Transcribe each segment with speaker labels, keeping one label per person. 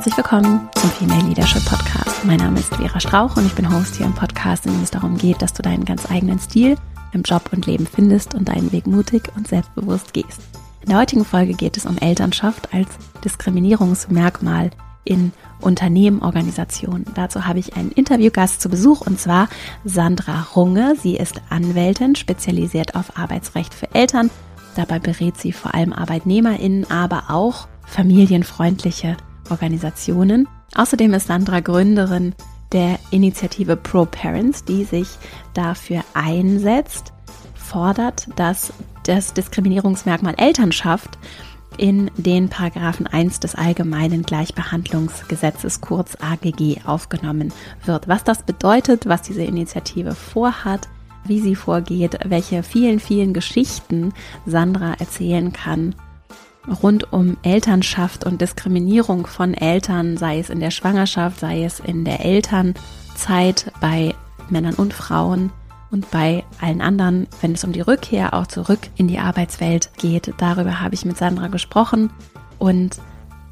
Speaker 1: Herzlich willkommen zum Female Leadership Podcast. Mein Name ist Vera Strauch und ich bin Host hier im Podcast, in dem es darum geht, dass du deinen ganz eigenen Stil im Job und Leben findest und deinen Weg mutig und selbstbewusst gehst. In der heutigen Folge geht es um Elternschaft als Diskriminierungsmerkmal in Unternehmen, Organisationen. Dazu habe ich einen Interviewgast zu Besuch und zwar Sandra Runge. Sie ist Anwältin, spezialisiert auf Arbeitsrecht für Eltern. Dabei berät sie vor allem ArbeitnehmerInnen, aber auch familienfreundliche Organisationen. Außerdem ist Sandra Gründerin der Initiative Pro Parents, die sich dafür einsetzt, fordert, dass das Diskriminierungsmerkmal Elternschaft in den Paragraphen 1 des Allgemeinen Gleichbehandlungsgesetzes kurz AGG aufgenommen wird. Was das bedeutet, was diese Initiative vorhat, wie sie vorgeht, welche vielen, vielen Geschichten Sandra erzählen kann rund um Elternschaft und Diskriminierung von Eltern, sei es in der Schwangerschaft, sei es in der Elternzeit bei Männern und Frauen und bei allen anderen, wenn es um die Rückkehr auch zurück in die Arbeitswelt geht. Darüber habe ich mit Sandra gesprochen und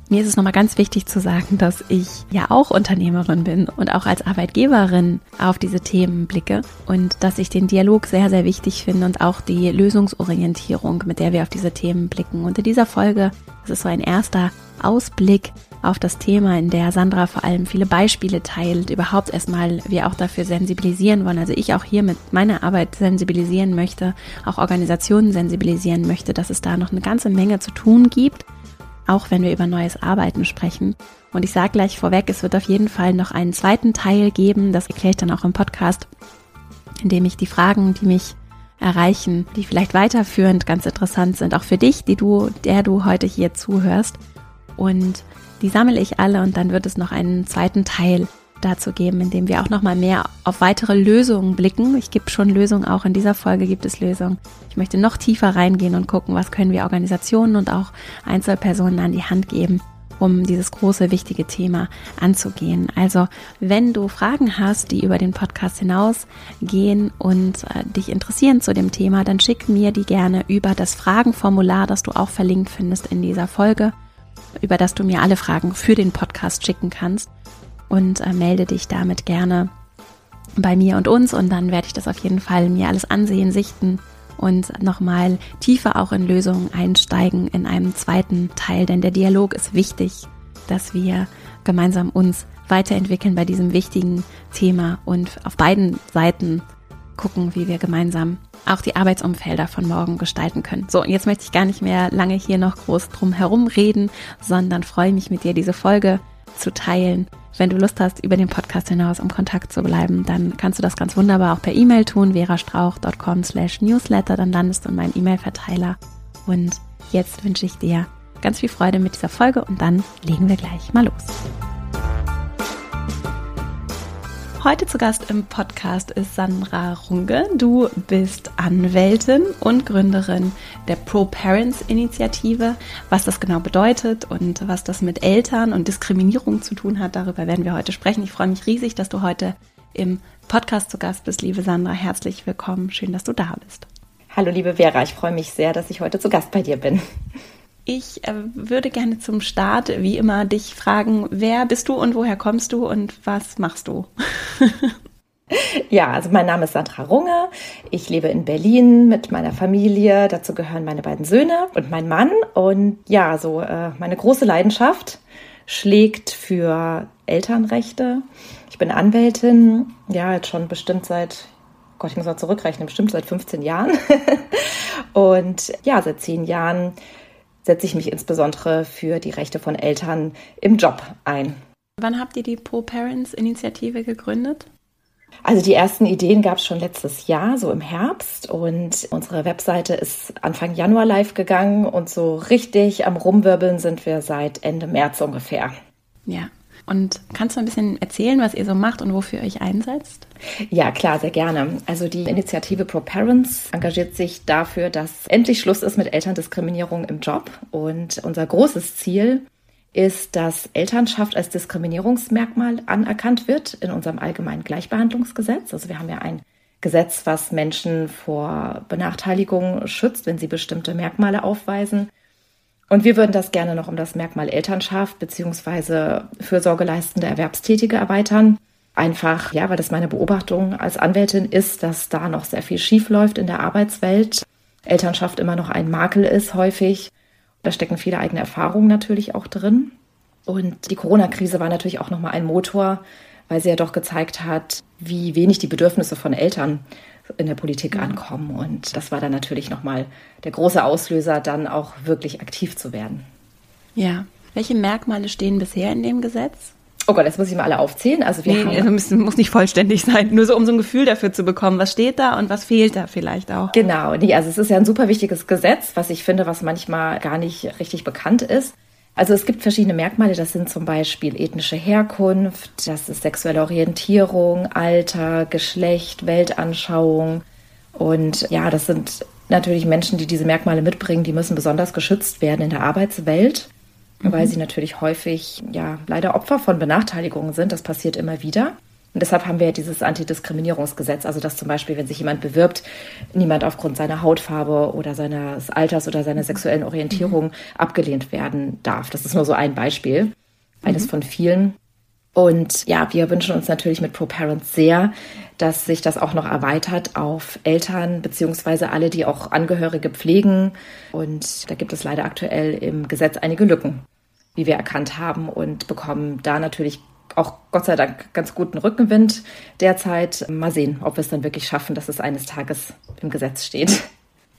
Speaker 1: mir ist es nochmal ganz wichtig zu sagen, dass ich ja auch Unternehmerin bin und auch als Arbeitgeberin auf diese Themen blicke und dass ich den Dialog sehr, sehr wichtig finde und auch die Lösungsorientierung, mit der wir auf diese Themen blicken. Und in dieser Folge, das ist so ein erster Ausblick auf das Thema, in der Sandra vor allem viele Beispiele teilt, überhaupt erstmal wir auch dafür sensibilisieren wollen. Also ich auch hier mit meiner Arbeit sensibilisieren möchte, auch Organisationen sensibilisieren möchte, dass es da noch eine ganze Menge zu tun gibt auch wenn wir über neues Arbeiten sprechen. Und ich sage gleich vorweg, es wird auf jeden Fall noch einen zweiten Teil geben, das erkläre ich dann auch im Podcast, in dem ich die Fragen, die mich erreichen, die vielleicht weiterführend ganz interessant sind, auch für dich, die du, der du heute hier zuhörst. Und die sammle ich alle und dann wird es noch einen zweiten Teil dazu geben, indem wir auch noch mal mehr auf weitere Lösungen blicken. Ich gebe schon Lösungen, auch in dieser Folge gibt es Lösungen. Ich möchte noch tiefer reingehen und gucken, was können wir Organisationen und auch Einzelpersonen an die Hand geben, um dieses große, wichtige Thema anzugehen. Also, wenn du Fragen hast, die über den Podcast hinausgehen und äh, dich interessieren zu dem Thema, dann schick mir die gerne über das Fragenformular, das du auch verlinkt findest in dieser Folge, über das du mir alle Fragen für den Podcast schicken kannst und äh, melde dich damit gerne bei mir und uns und dann werde ich das auf jeden Fall mir alles ansehen, sichten und nochmal tiefer auch in Lösungen einsteigen in einem zweiten Teil, denn der Dialog ist wichtig, dass wir gemeinsam uns weiterentwickeln bei diesem wichtigen Thema und auf beiden Seiten gucken, wie wir gemeinsam auch die Arbeitsumfelder von morgen gestalten können. So, und jetzt möchte ich gar nicht mehr lange hier noch groß drum herum reden, sondern freue mich mit dir diese Folge zu teilen. Wenn du Lust hast, über den Podcast hinaus im Kontakt zu bleiben, dann kannst du das ganz wunderbar auch per E-Mail tun, verastrauch.com slash newsletter, dann landest du in meinem E-Mail-Verteiler. Und jetzt wünsche ich dir ganz viel Freude mit dieser Folge und dann legen wir gleich mal los. Heute zu Gast im Podcast ist Sandra Runge. Du bist Anwältin und Gründerin der Pro Parents Initiative. Was das genau bedeutet und was das mit Eltern und Diskriminierung zu tun hat, darüber werden wir heute sprechen. Ich freue mich riesig, dass du heute im Podcast zu Gast bist, liebe Sandra. Herzlich willkommen. Schön, dass du da bist.
Speaker 2: Hallo, liebe Vera. Ich freue mich sehr, dass ich heute zu Gast bei dir bin.
Speaker 1: Ich äh, würde gerne zum Start, wie immer, dich fragen, wer bist du und woher kommst du und was machst du?
Speaker 2: Ja, also mein Name ist Sandra Runge. Ich lebe in Berlin mit meiner Familie. Dazu gehören meine beiden Söhne und mein Mann. Und ja, so äh, meine große Leidenschaft schlägt für Elternrechte. Ich bin Anwältin, ja, jetzt schon bestimmt seit, Gott, ich muss mal zurückrechnen, bestimmt seit 15 Jahren. und ja, seit zehn Jahren setze ich mich insbesondere für die Rechte von Eltern im Job ein.
Speaker 1: Wann habt ihr die Pro-Parents-Initiative gegründet?
Speaker 2: Also die ersten Ideen gab es schon letztes Jahr, so im Herbst. Und unsere Webseite ist Anfang Januar live gegangen und so richtig am Rumwirbeln sind wir seit Ende März ungefähr.
Speaker 1: Ja. Und kannst du ein bisschen erzählen, was ihr so macht und wofür ihr euch einsetzt?
Speaker 2: Ja, klar, sehr gerne. Also die Initiative Pro Parents engagiert sich dafür, dass endlich Schluss ist mit Elterndiskriminierung im Job. Und unser großes Ziel ist, dass Elternschaft als Diskriminierungsmerkmal anerkannt wird in unserem allgemeinen Gleichbehandlungsgesetz. Also wir haben ja ein Gesetz, was Menschen vor Benachteiligung schützt, wenn sie bestimmte Merkmale aufweisen. Und wir würden das gerne noch um das Merkmal Elternschaft beziehungsweise fürsorgeleistende Erwerbstätige erweitern. Einfach, ja, weil das meine Beobachtung als Anwältin ist, dass da noch sehr viel schief läuft in der Arbeitswelt. Elternschaft immer noch ein Makel ist häufig. Da stecken viele eigene Erfahrungen natürlich auch drin. Und die Corona-Krise war natürlich auch nochmal ein Motor, weil sie ja doch gezeigt hat, wie wenig die Bedürfnisse von Eltern in der Politik mhm. ankommen. Und das war dann natürlich nochmal der große Auslöser, dann auch wirklich aktiv zu werden.
Speaker 1: Ja. Welche Merkmale stehen bisher in dem Gesetz?
Speaker 2: Oh Gott, jetzt muss ich mal alle aufzählen. Also wir nee, haben
Speaker 1: also müssen, muss nicht vollständig sein, nur so um so ein Gefühl dafür zu bekommen, was steht da und was fehlt da vielleicht auch.
Speaker 2: Genau, nee, also es ist ja ein super wichtiges Gesetz, was ich finde, was manchmal gar nicht richtig bekannt ist. Also es gibt verschiedene Merkmale, das sind zum Beispiel ethnische Herkunft, das ist sexuelle Orientierung, Alter, Geschlecht, Weltanschauung. Und ja, das sind natürlich Menschen, die diese Merkmale mitbringen, die müssen besonders geschützt werden in der Arbeitswelt, mhm. weil sie natürlich häufig ja leider Opfer von Benachteiligungen sind. Das passiert immer wieder. Und deshalb haben wir ja dieses Antidiskriminierungsgesetz, also dass zum Beispiel, wenn sich jemand bewirbt, niemand aufgrund seiner Hautfarbe oder seines Alters oder seiner sexuellen Orientierung mhm. abgelehnt werden darf. Das ist nur so ein Beispiel, eines mhm. von vielen. Und ja, wir wünschen uns natürlich mit ProParents sehr, dass sich das auch noch erweitert auf Eltern beziehungsweise alle, die auch Angehörige pflegen. Und da gibt es leider aktuell im Gesetz einige Lücken, wie wir erkannt haben und bekommen da natürlich auch Gott sei Dank ganz guten Rückenwind derzeit. Mal sehen, ob wir es dann wirklich schaffen, dass es eines Tages im Gesetz steht.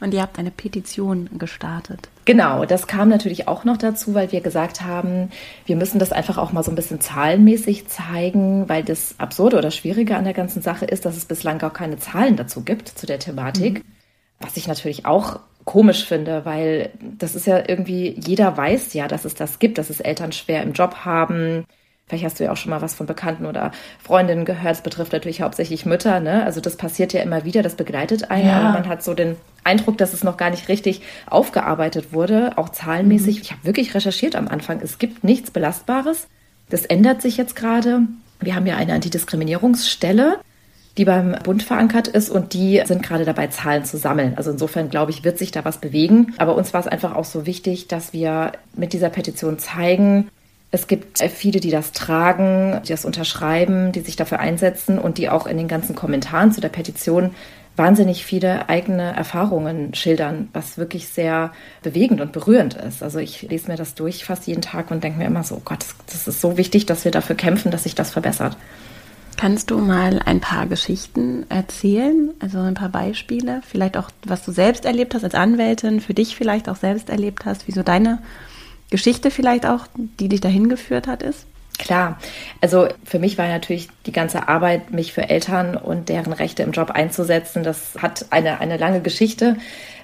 Speaker 1: Und ihr habt eine Petition gestartet.
Speaker 2: Genau, das kam natürlich auch noch dazu, weil wir gesagt haben, wir müssen das einfach auch mal so ein bisschen zahlenmäßig zeigen, weil das Absurde oder Schwierige an der ganzen Sache ist, dass es bislang gar keine Zahlen dazu gibt, zu der Thematik. Mhm. Was ich natürlich auch komisch finde, weil das ist ja irgendwie, jeder weiß ja, dass es das gibt, dass es Eltern schwer im Job haben, Vielleicht hast du ja auch schon mal was von Bekannten oder Freundinnen gehört. Es betrifft natürlich hauptsächlich Mütter. Ne? Also das passiert ja immer wieder, das begleitet einen. Ja. Aber man hat so den Eindruck, dass es noch gar nicht richtig aufgearbeitet wurde, auch zahlenmäßig. Mhm. Ich habe wirklich recherchiert am Anfang. Es gibt nichts Belastbares. Das ändert sich jetzt gerade. Wir haben ja eine Antidiskriminierungsstelle, die beim Bund verankert ist und die sind gerade dabei, Zahlen zu sammeln. Also insofern glaube ich, wird sich da was bewegen. Aber uns war es einfach auch so wichtig, dass wir mit dieser Petition zeigen, es gibt viele, die das tragen, die das unterschreiben, die sich dafür einsetzen und die auch in den ganzen Kommentaren zu der Petition wahnsinnig viele eigene Erfahrungen schildern, was wirklich sehr bewegend und berührend ist. Also ich lese mir das durch fast jeden Tag und denke mir immer so, oh Gott, das ist so wichtig, dass wir dafür kämpfen, dass sich das verbessert.
Speaker 1: Kannst du mal ein paar Geschichten erzählen, also ein paar Beispiele, vielleicht auch, was du selbst erlebt hast als Anwältin, für dich vielleicht auch selbst erlebt hast, wie so deine Geschichte vielleicht auch, die dich dahin geführt hat, ist?
Speaker 2: Klar, also für mich war natürlich die ganze Arbeit, mich für Eltern und deren Rechte im Job einzusetzen, das hat eine, eine lange Geschichte,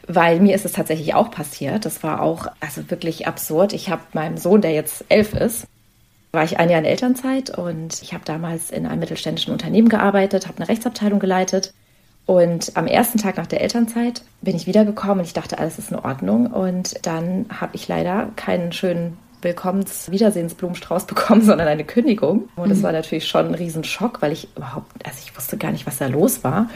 Speaker 2: weil mir ist es tatsächlich auch passiert. Das war auch also wirklich absurd. Ich habe meinem Sohn, der jetzt elf ist, war ich ein Jahr in Elternzeit und ich habe damals in einem mittelständischen Unternehmen gearbeitet, habe eine Rechtsabteilung geleitet und am ersten Tag nach der Elternzeit bin ich wiedergekommen und ich dachte, alles ist in Ordnung. Und dann habe ich leider keinen schönen Willkommens-Wiedersehensblumenstrauß bekommen, sondern eine Kündigung. Und das mhm. war natürlich schon ein Riesenschock, weil ich überhaupt, also ich wusste gar nicht, was da los war.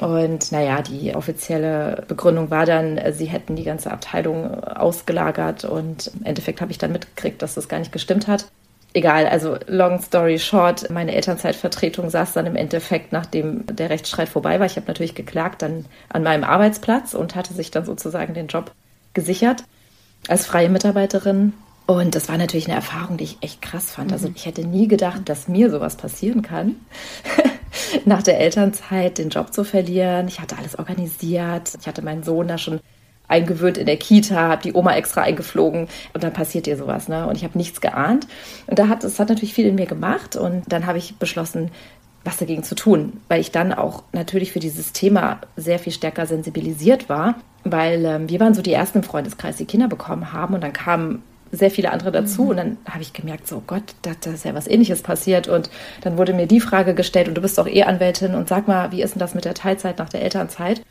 Speaker 2: Und naja, die offizielle Begründung war dann, sie hätten die ganze Abteilung ausgelagert und im Endeffekt habe ich dann mitgekriegt, dass das gar nicht gestimmt hat egal, also long story short, meine Elternzeitvertretung saß dann im Endeffekt, nachdem der Rechtsstreit vorbei war, ich habe natürlich geklagt, dann an meinem Arbeitsplatz und hatte sich dann sozusagen den Job gesichert als freie Mitarbeiterin. Und das war natürlich eine Erfahrung, die ich echt krass fand. Also mhm. ich hätte nie gedacht, dass mir sowas passieren kann. Nach der Elternzeit den Job zu verlieren. Ich hatte alles organisiert. Ich hatte meinen Sohn da schon eingewöhnt in der Kita, habe die Oma extra eingeflogen und dann passiert dir sowas. Ne? Und ich habe nichts geahnt. Und da hat es hat natürlich viel in mir gemacht und dann habe ich beschlossen, was dagegen zu tun, weil ich dann auch natürlich für dieses Thema sehr viel stärker sensibilisiert war, weil ähm, wir waren so die ersten im Freundeskreis, die Kinder bekommen haben und dann kamen sehr viele andere dazu. Mhm. Und dann habe ich gemerkt, so Gott, da, da ist ja was ähnliches passiert. Und dann wurde mir die Frage gestellt, und du bist doch eh Anwältin, und sag mal, wie ist denn das mit der Teilzeit nach der Elternzeit?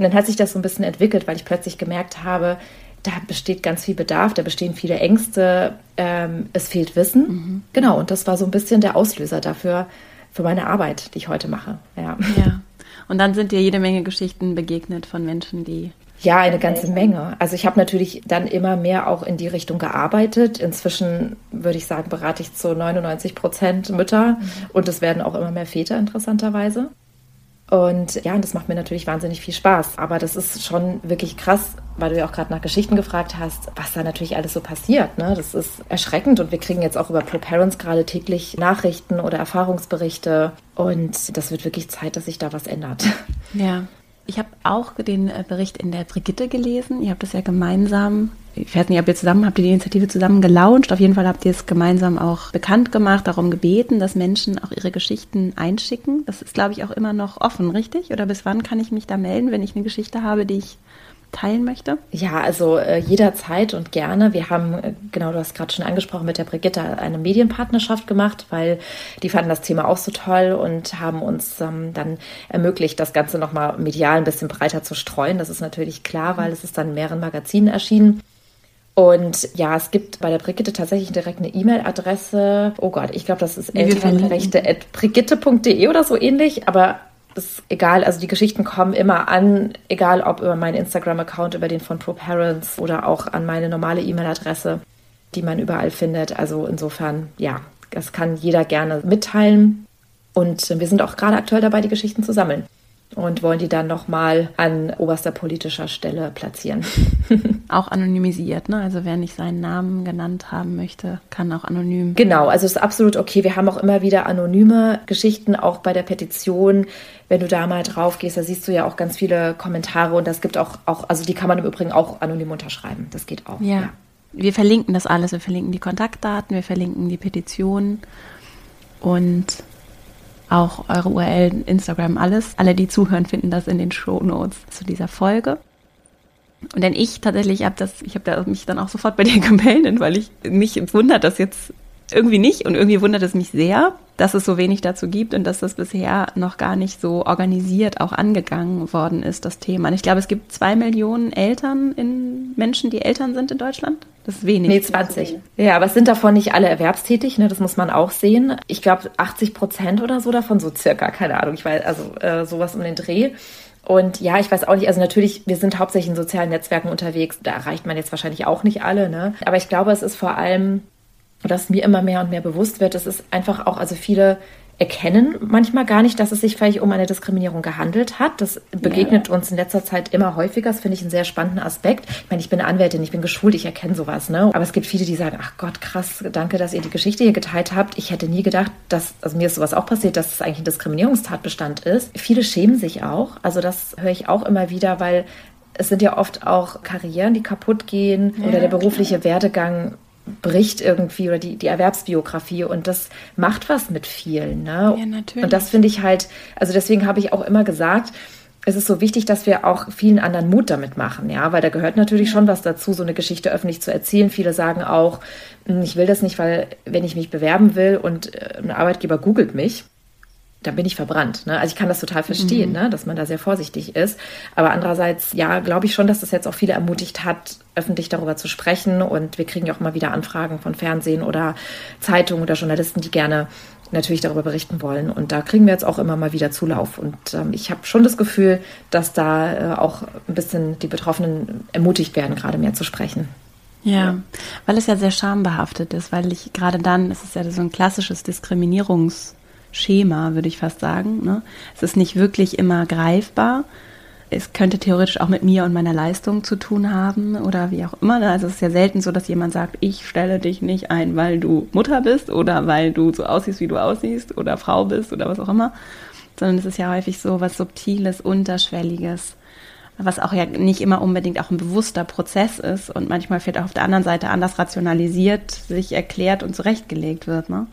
Speaker 2: Und dann hat sich das so ein bisschen entwickelt, weil ich plötzlich gemerkt habe, da besteht ganz viel Bedarf, da bestehen viele Ängste, ähm, es fehlt Wissen. Mhm. Genau, und das war so ein bisschen der Auslöser dafür, für meine Arbeit, die ich heute mache. Ja.
Speaker 1: ja. Und dann sind dir jede Menge Geschichten begegnet von Menschen, die.
Speaker 2: Ja, eine ganze Menge. Also ich habe natürlich dann immer mehr auch in die Richtung gearbeitet. Inzwischen würde ich sagen, berate ich zu 99 Prozent Mütter mhm. und es werden auch immer mehr Väter interessanterweise. Und ja, das macht mir natürlich wahnsinnig viel Spaß. Aber das ist schon wirklich krass, weil du ja auch gerade nach Geschichten gefragt hast, was da natürlich alles so passiert. Ne? Das ist erschreckend und wir kriegen jetzt auch über Pro Parents gerade täglich Nachrichten oder Erfahrungsberichte. Und das wird wirklich Zeit, dass sich da was ändert.
Speaker 1: Ja. Ich habe auch den äh, Bericht in der Brigitte gelesen. Ihr habt das ja gemeinsam, ich weiß nicht, ob ihr zusammen, habt ihr die Initiative zusammen gelauncht? Auf jeden Fall habt ihr es gemeinsam auch bekannt gemacht, darum gebeten, dass Menschen auch ihre Geschichten einschicken. Das ist, glaube ich, auch immer noch offen, richtig? Oder bis wann kann ich mich da melden, wenn ich eine Geschichte habe, die ich teilen möchte?
Speaker 2: Ja, also äh, jederzeit und gerne. Wir haben, äh, genau, du hast gerade schon angesprochen, mit der Brigitte eine Medienpartnerschaft gemacht, weil die fanden das Thema auch so toll und haben uns ähm, dann ermöglicht, das Ganze nochmal medial ein bisschen breiter zu streuen. Das ist natürlich klar, weil es ist dann in mehreren Magazinen erschienen. Und ja, es gibt bei der Brigitte tatsächlich direkt eine E-Mail-Adresse. Oh Gott, ich glaube, das ist elternrechte.brigitte.de oder so ähnlich. Aber ist egal, also die Geschichten kommen immer an, egal ob über meinen Instagram-Account, über den von ProParents oder auch an meine normale E-Mail-Adresse, die man überall findet. Also insofern, ja, das kann jeder gerne mitteilen. Und wir sind auch gerade aktuell dabei, die Geschichten zu sammeln und wollen die dann nochmal an oberster politischer Stelle platzieren.
Speaker 1: auch anonymisiert, ne? Also wer nicht seinen Namen genannt haben möchte, kann auch anonym.
Speaker 2: Genau, also es ist absolut okay. Wir haben auch immer wieder anonyme Geschichten, auch bei der Petition. Wenn du da mal drauf gehst, da siehst du ja auch ganz viele Kommentare und das gibt auch, auch also die kann man im Übrigen auch anonym unterschreiben. Das geht auch.
Speaker 1: ja. ja. Wir verlinken das alles. Wir verlinken die Kontaktdaten, wir verlinken die Petition und auch eure URL, Instagram, alles. Alle, die zuhören, finden das in den Show Notes zu dieser Folge. Und denn ich tatsächlich habe das, ich habe da mich dann auch sofort bei dir gemeldet, weil ich mich wundert das jetzt irgendwie nicht und irgendwie wundert es mich sehr, dass es so wenig dazu gibt und dass das bisher noch gar nicht so organisiert auch angegangen worden ist, das Thema. Und ich glaube, es gibt zwei Millionen Eltern in Menschen, die Eltern sind in Deutschland. Das ist wenig.
Speaker 2: Nee, 20. Ja, aber es sind davon nicht alle erwerbstätig, ne? das muss man auch sehen. Ich glaube, 80 Prozent oder so davon, so circa, keine Ahnung, ich weiß, also äh, sowas um den Dreh. Und ja, ich weiß auch nicht, also natürlich, wir sind hauptsächlich in sozialen Netzwerken unterwegs, da erreicht man jetzt wahrscheinlich auch nicht alle, ne? Aber ich glaube, es ist vor allem dass mir immer mehr und mehr bewusst wird, es ist einfach auch, also viele erkennen manchmal gar nicht, dass es sich vielleicht um eine Diskriminierung gehandelt hat. Das begegnet ja. uns in letzter Zeit immer häufiger. Das finde ich einen sehr spannenden Aspekt. Ich meine, ich bin Anwältin, ich bin geschult, ich erkenne sowas. Ne? Aber es gibt viele, die sagen, ach Gott, krass, danke, dass ihr die Geschichte hier geteilt habt. Ich hätte nie gedacht, dass, also mir ist sowas auch passiert, dass es eigentlich ein Diskriminierungstatbestand ist. Viele schämen sich auch. Also das höre ich auch immer wieder, weil es sind ja oft auch Karrieren, die kaputt gehen ja, oder der berufliche klar. Werdegang bricht irgendwie oder die, die Erwerbsbiografie und das macht was mit vielen. Ne? Ja, natürlich. Und das finde ich halt, also deswegen habe ich auch immer gesagt, es ist so wichtig, dass wir auch vielen anderen Mut damit machen, ja, weil da gehört natürlich schon was dazu, so eine Geschichte öffentlich zu erzählen. Viele sagen auch, hm, ich will das nicht, weil wenn ich mich bewerben will und äh, ein Arbeitgeber googelt mich, dann bin ich verbrannt. Ne? Also ich kann das total verstehen, mhm. ne? dass man da sehr vorsichtig ist. Aber andererseits, ja, glaube ich schon, dass das jetzt auch viele ermutigt hat, öffentlich darüber zu sprechen. Und wir kriegen ja auch mal wieder Anfragen von Fernsehen oder Zeitungen oder Journalisten, die gerne natürlich darüber berichten wollen. Und da kriegen wir jetzt auch immer mal wieder Zulauf. Und ähm, ich habe schon das Gefühl, dass da äh, auch ein bisschen die Betroffenen ermutigt werden, gerade mehr zu sprechen.
Speaker 1: Ja, ja, weil es ja sehr schambehaftet ist, weil ich gerade dann, es ist ja so ein klassisches Diskriminierungs- Schema, würde ich fast sagen. Ne? Es ist nicht wirklich immer greifbar. Es könnte theoretisch auch mit mir und meiner Leistung zu tun haben oder wie auch immer. Ne? Also es ist ja selten so, dass jemand sagt, ich stelle dich nicht ein, weil du Mutter bist oder weil du so aussiehst, wie du aussiehst oder Frau bist oder was auch immer. Sondern es ist ja häufig so was Subtiles, Unterschwelliges, was auch ja nicht immer unbedingt auch ein bewusster Prozess ist und manchmal vielleicht auch auf der anderen Seite anders rationalisiert, sich erklärt und zurechtgelegt wird. Ne?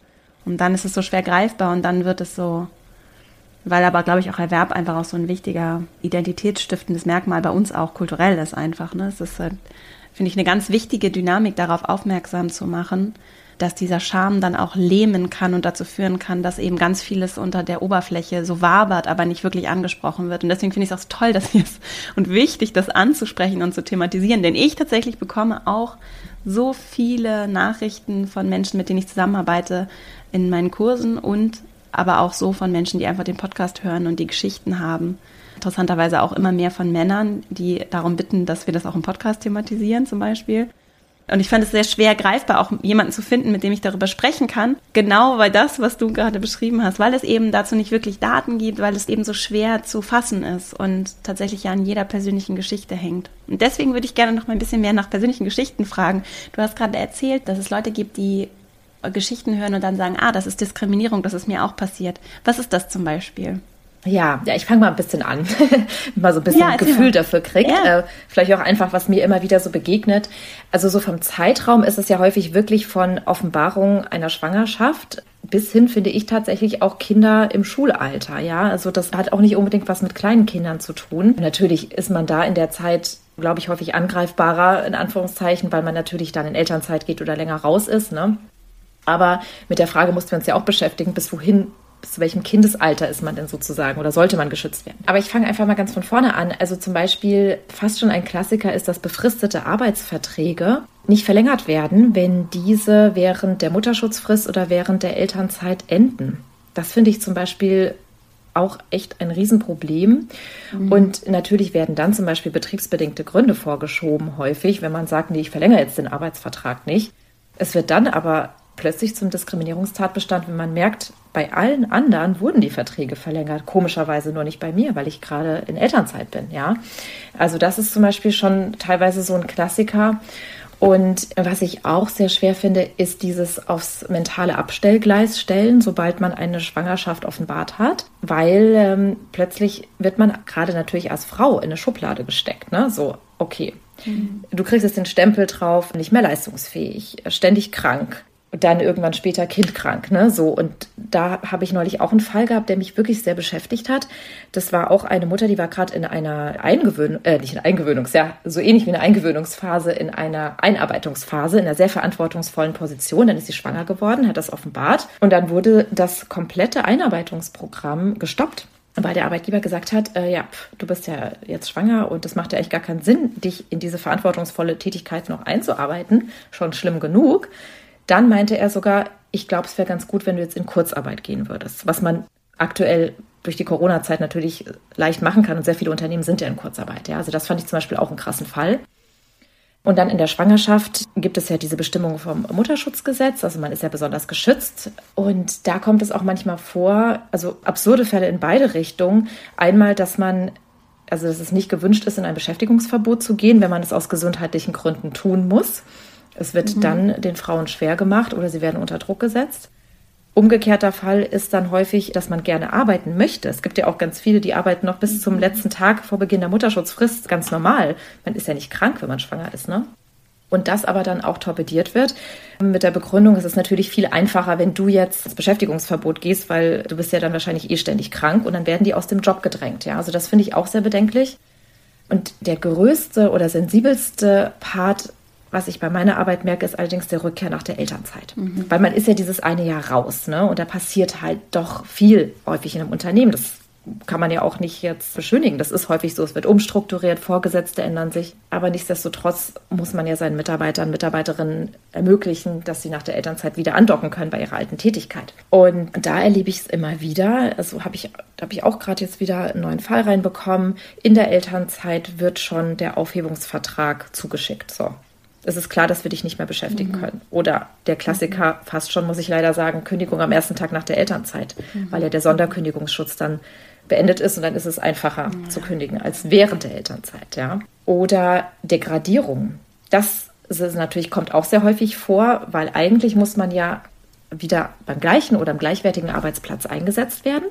Speaker 1: Und dann ist es so schwer greifbar und dann wird es so, weil aber, glaube ich, auch Erwerb einfach auch so ein wichtiger identitätsstiftendes Merkmal bei uns auch kulturell ist einfach. Ne? Es ist halt finde ich, eine ganz wichtige Dynamik, darauf aufmerksam zu machen, dass dieser Charme dann auch lähmen kann und dazu führen kann, dass eben ganz vieles unter der Oberfläche so wabert, aber nicht wirklich angesprochen wird. Und deswegen finde ich es auch toll, dass wir es und wichtig, das anzusprechen und zu thematisieren. Denn ich tatsächlich bekomme auch so viele Nachrichten von Menschen, mit denen ich zusammenarbeite in meinen Kursen und aber auch so von Menschen, die einfach den Podcast hören und die Geschichten haben. Interessanterweise auch immer mehr von Männern, die darum bitten, dass wir das auch im Podcast thematisieren zum Beispiel. Und ich fand es sehr schwer greifbar, auch jemanden zu finden, mit dem ich darüber sprechen kann. Genau weil das, was du gerade beschrieben hast, weil es eben dazu nicht wirklich Daten gibt, weil es eben so schwer zu fassen ist und tatsächlich ja an jeder persönlichen Geschichte hängt. Und deswegen würde ich gerne noch mal ein bisschen mehr nach persönlichen Geschichten fragen. Du hast gerade erzählt, dass es Leute gibt, die Geschichten hören und dann sagen, ah, das ist Diskriminierung, das ist mir auch passiert. Was ist das zum Beispiel?
Speaker 2: Ja, ja, ich fange mal ein bisschen an, mal so ein bisschen ja, Gefühl mal. dafür kriegt. Ja. Äh, vielleicht auch einfach, was mir immer wieder so begegnet. Also so vom Zeitraum ist es ja häufig wirklich von Offenbarung einer Schwangerschaft bis hin finde ich tatsächlich auch Kinder im Schulalter. Ja, also das hat auch nicht unbedingt was mit kleinen Kindern zu tun. Natürlich ist man da in der Zeit glaube ich, häufig angreifbarer, in Anführungszeichen, weil man natürlich dann in Elternzeit geht oder länger raus ist. Ne? Aber mit der Frage mussten wir uns ja auch beschäftigen, bis wohin bis zu welchem Kindesalter ist man denn sozusagen oder sollte man geschützt werden? Aber ich fange einfach mal ganz von vorne an. Also zum Beispiel fast schon ein Klassiker ist, dass befristete Arbeitsverträge nicht verlängert werden, wenn diese während der Mutterschutzfrist oder während der Elternzeit enden. Das finde ich zum Beispiel auch echt ein Riesenproblem. Mhm. Und natürlich werden dann zum Beispiel betriebsbedingte Gründe vorgeschoben, häufig, wenn man sagt, nee, ich verlängere jetzt den Arbeitsvertrag nicht. Es wird dann aber plötzlich zum Diskriminierungstatbestand, wenn man merkt, bei allen anderen wurden die Verträge verlängert. Komischerweise nur nicht bei mir, weil ich gerade in Elternzeit bin, ja. Also das ist zum Beispiel schon teilweise so ein Klassiker. Und was ich auch sehr schwer finde, ist dieses aufs mentale Abstellgleis stellen, sobald man eine Schwangerschaft offenbart hat, weil ähm, plötzlich wird man gerade natürlich als Frau in eine Schublade gesteckt. Ne? So, okay, mhm. du kriegst jetzt den Stempel drauf, nicht mehr leistungsfähig, ständig krank, dann irgendwann später kindkrank, ne? So und da habe ich neulich auch einen Fall gehabt, der mich wirklich sehr beschäftigt hat. Das war auch eine Mutter, die war gerade in einer Eingewöhnung, äh, nicht in Eingewöhnungs, ja, so ähnlich wie eine Eingewöhnungsphase, in einer Einarbeitungsphase, in einer sehr verantwortungsvollen Position. Dann ist sie schwanger geworden, hat das offenbart und dann wurde das komplette Einarbeitungsprogramm gestoppt weil der Arbeitgeber gesagt hat, äh, ja, du bist ja jetzt schwanger und das macht ja eigentlich gar keinen Sinn, dich in diese verantwortungsvolle Tätigkeit noch einzuarbeiten, schon schlimm genug. Dann meinte er sogar, ich glaube, es wäre ganz gut, wenn du jetzt in Kurzarbeit gehen würdest, was man aktuell durch die Corona-Zeit natürlich leicht machen kann und sehr viele Unternehmen sind ja in Kurzarbeit. Ja? Also das fand ich zum Beispiel auch einen krassen Fall. Und dann in der Schwangerschaft gibt es ja diese Bestimmung vom Mutterschutzgesetz, also man ist ja besonders geschützt. Und da kommt es auch manchmal vor, also absurde Fälle in beide Richtungen. Einmal, dass man, also dass es nicht gewünscht ist, in ein Beschäftigungsverbot zu gehen, wenn man es aus gesundheitlichen Gründen tun muss. Es wird mhm. dann den Frauen schwer gemacht oder sie werden unter Druck gesetzt. Umgekehrter Fall ist dann häufig, dass man gerne arbeiten möchte. Es gibt ja auch ganz viele, die arbeiten noch bis zum letzten Tag vor Beginn der Mutterschutzfrist. Ganz normal. Man ist ja nicht krank, wenn man schwanger ist, ne? Und das aber dann auch torpediert wird. Mit der Begründung, es ist natürlich viel einfacher, wenn du jetzt ins Beschäftigungsverbot gehst, weil du bist ja dann wahrscheinlich eh ständig krank und dann werden die aus dem Job gedrängt. Ja, also das finde ich auch sehr bedenklich. Und der größte oder sensibelste Part was ich bei meiner Arbeit merke, ist allerdings der Rückkehr nach der Elternzeit. Mhm. Weil man ist ja dieses eine Jahr raus, ne? Und da passiert halt doch viel häufig in einem Unternehmen. Das kann man ja auch nicht jetzt beschönigen. Das ist häufig so. Es wird umstrukturiert, Vorgesetzte ändern sich. Aber nichtsdestotrotz muss man ja seinen Mitarbeitern, Mitarbeiterinnen ermöglichen, dass sie nach der Elternzeit wieder andocken können bei ihrer alten Tätigkeit. Und da erlebe ich es immer wieder. Also habe ich, habe ich auch gerade jetzt wieder einen neuen Fall reinbekommen. In der Elternzeit wird schon der Aufhebungsvertrag zugeschickt. So, es ist klar, dass wir dich nicht mehr beschäftigen mhm. können. Oder der Klassiker mhm. fast schon, muss ich leider sagen, Kündigung am ersten Tag nach der Elternzeit, mhm. weil ja der Sonderkündigungsschutz dann beendet ist und dann ist es einfacher ja. zu kündigen als während der Elternzeit, ja. Oder Degradierung. Das ist natürlich kommt auch sehr häufig vor, weil eigentlich muss man ja wieder beim gleichen oder im gleichwertigen Arbeitsplatz eingesetzt werden.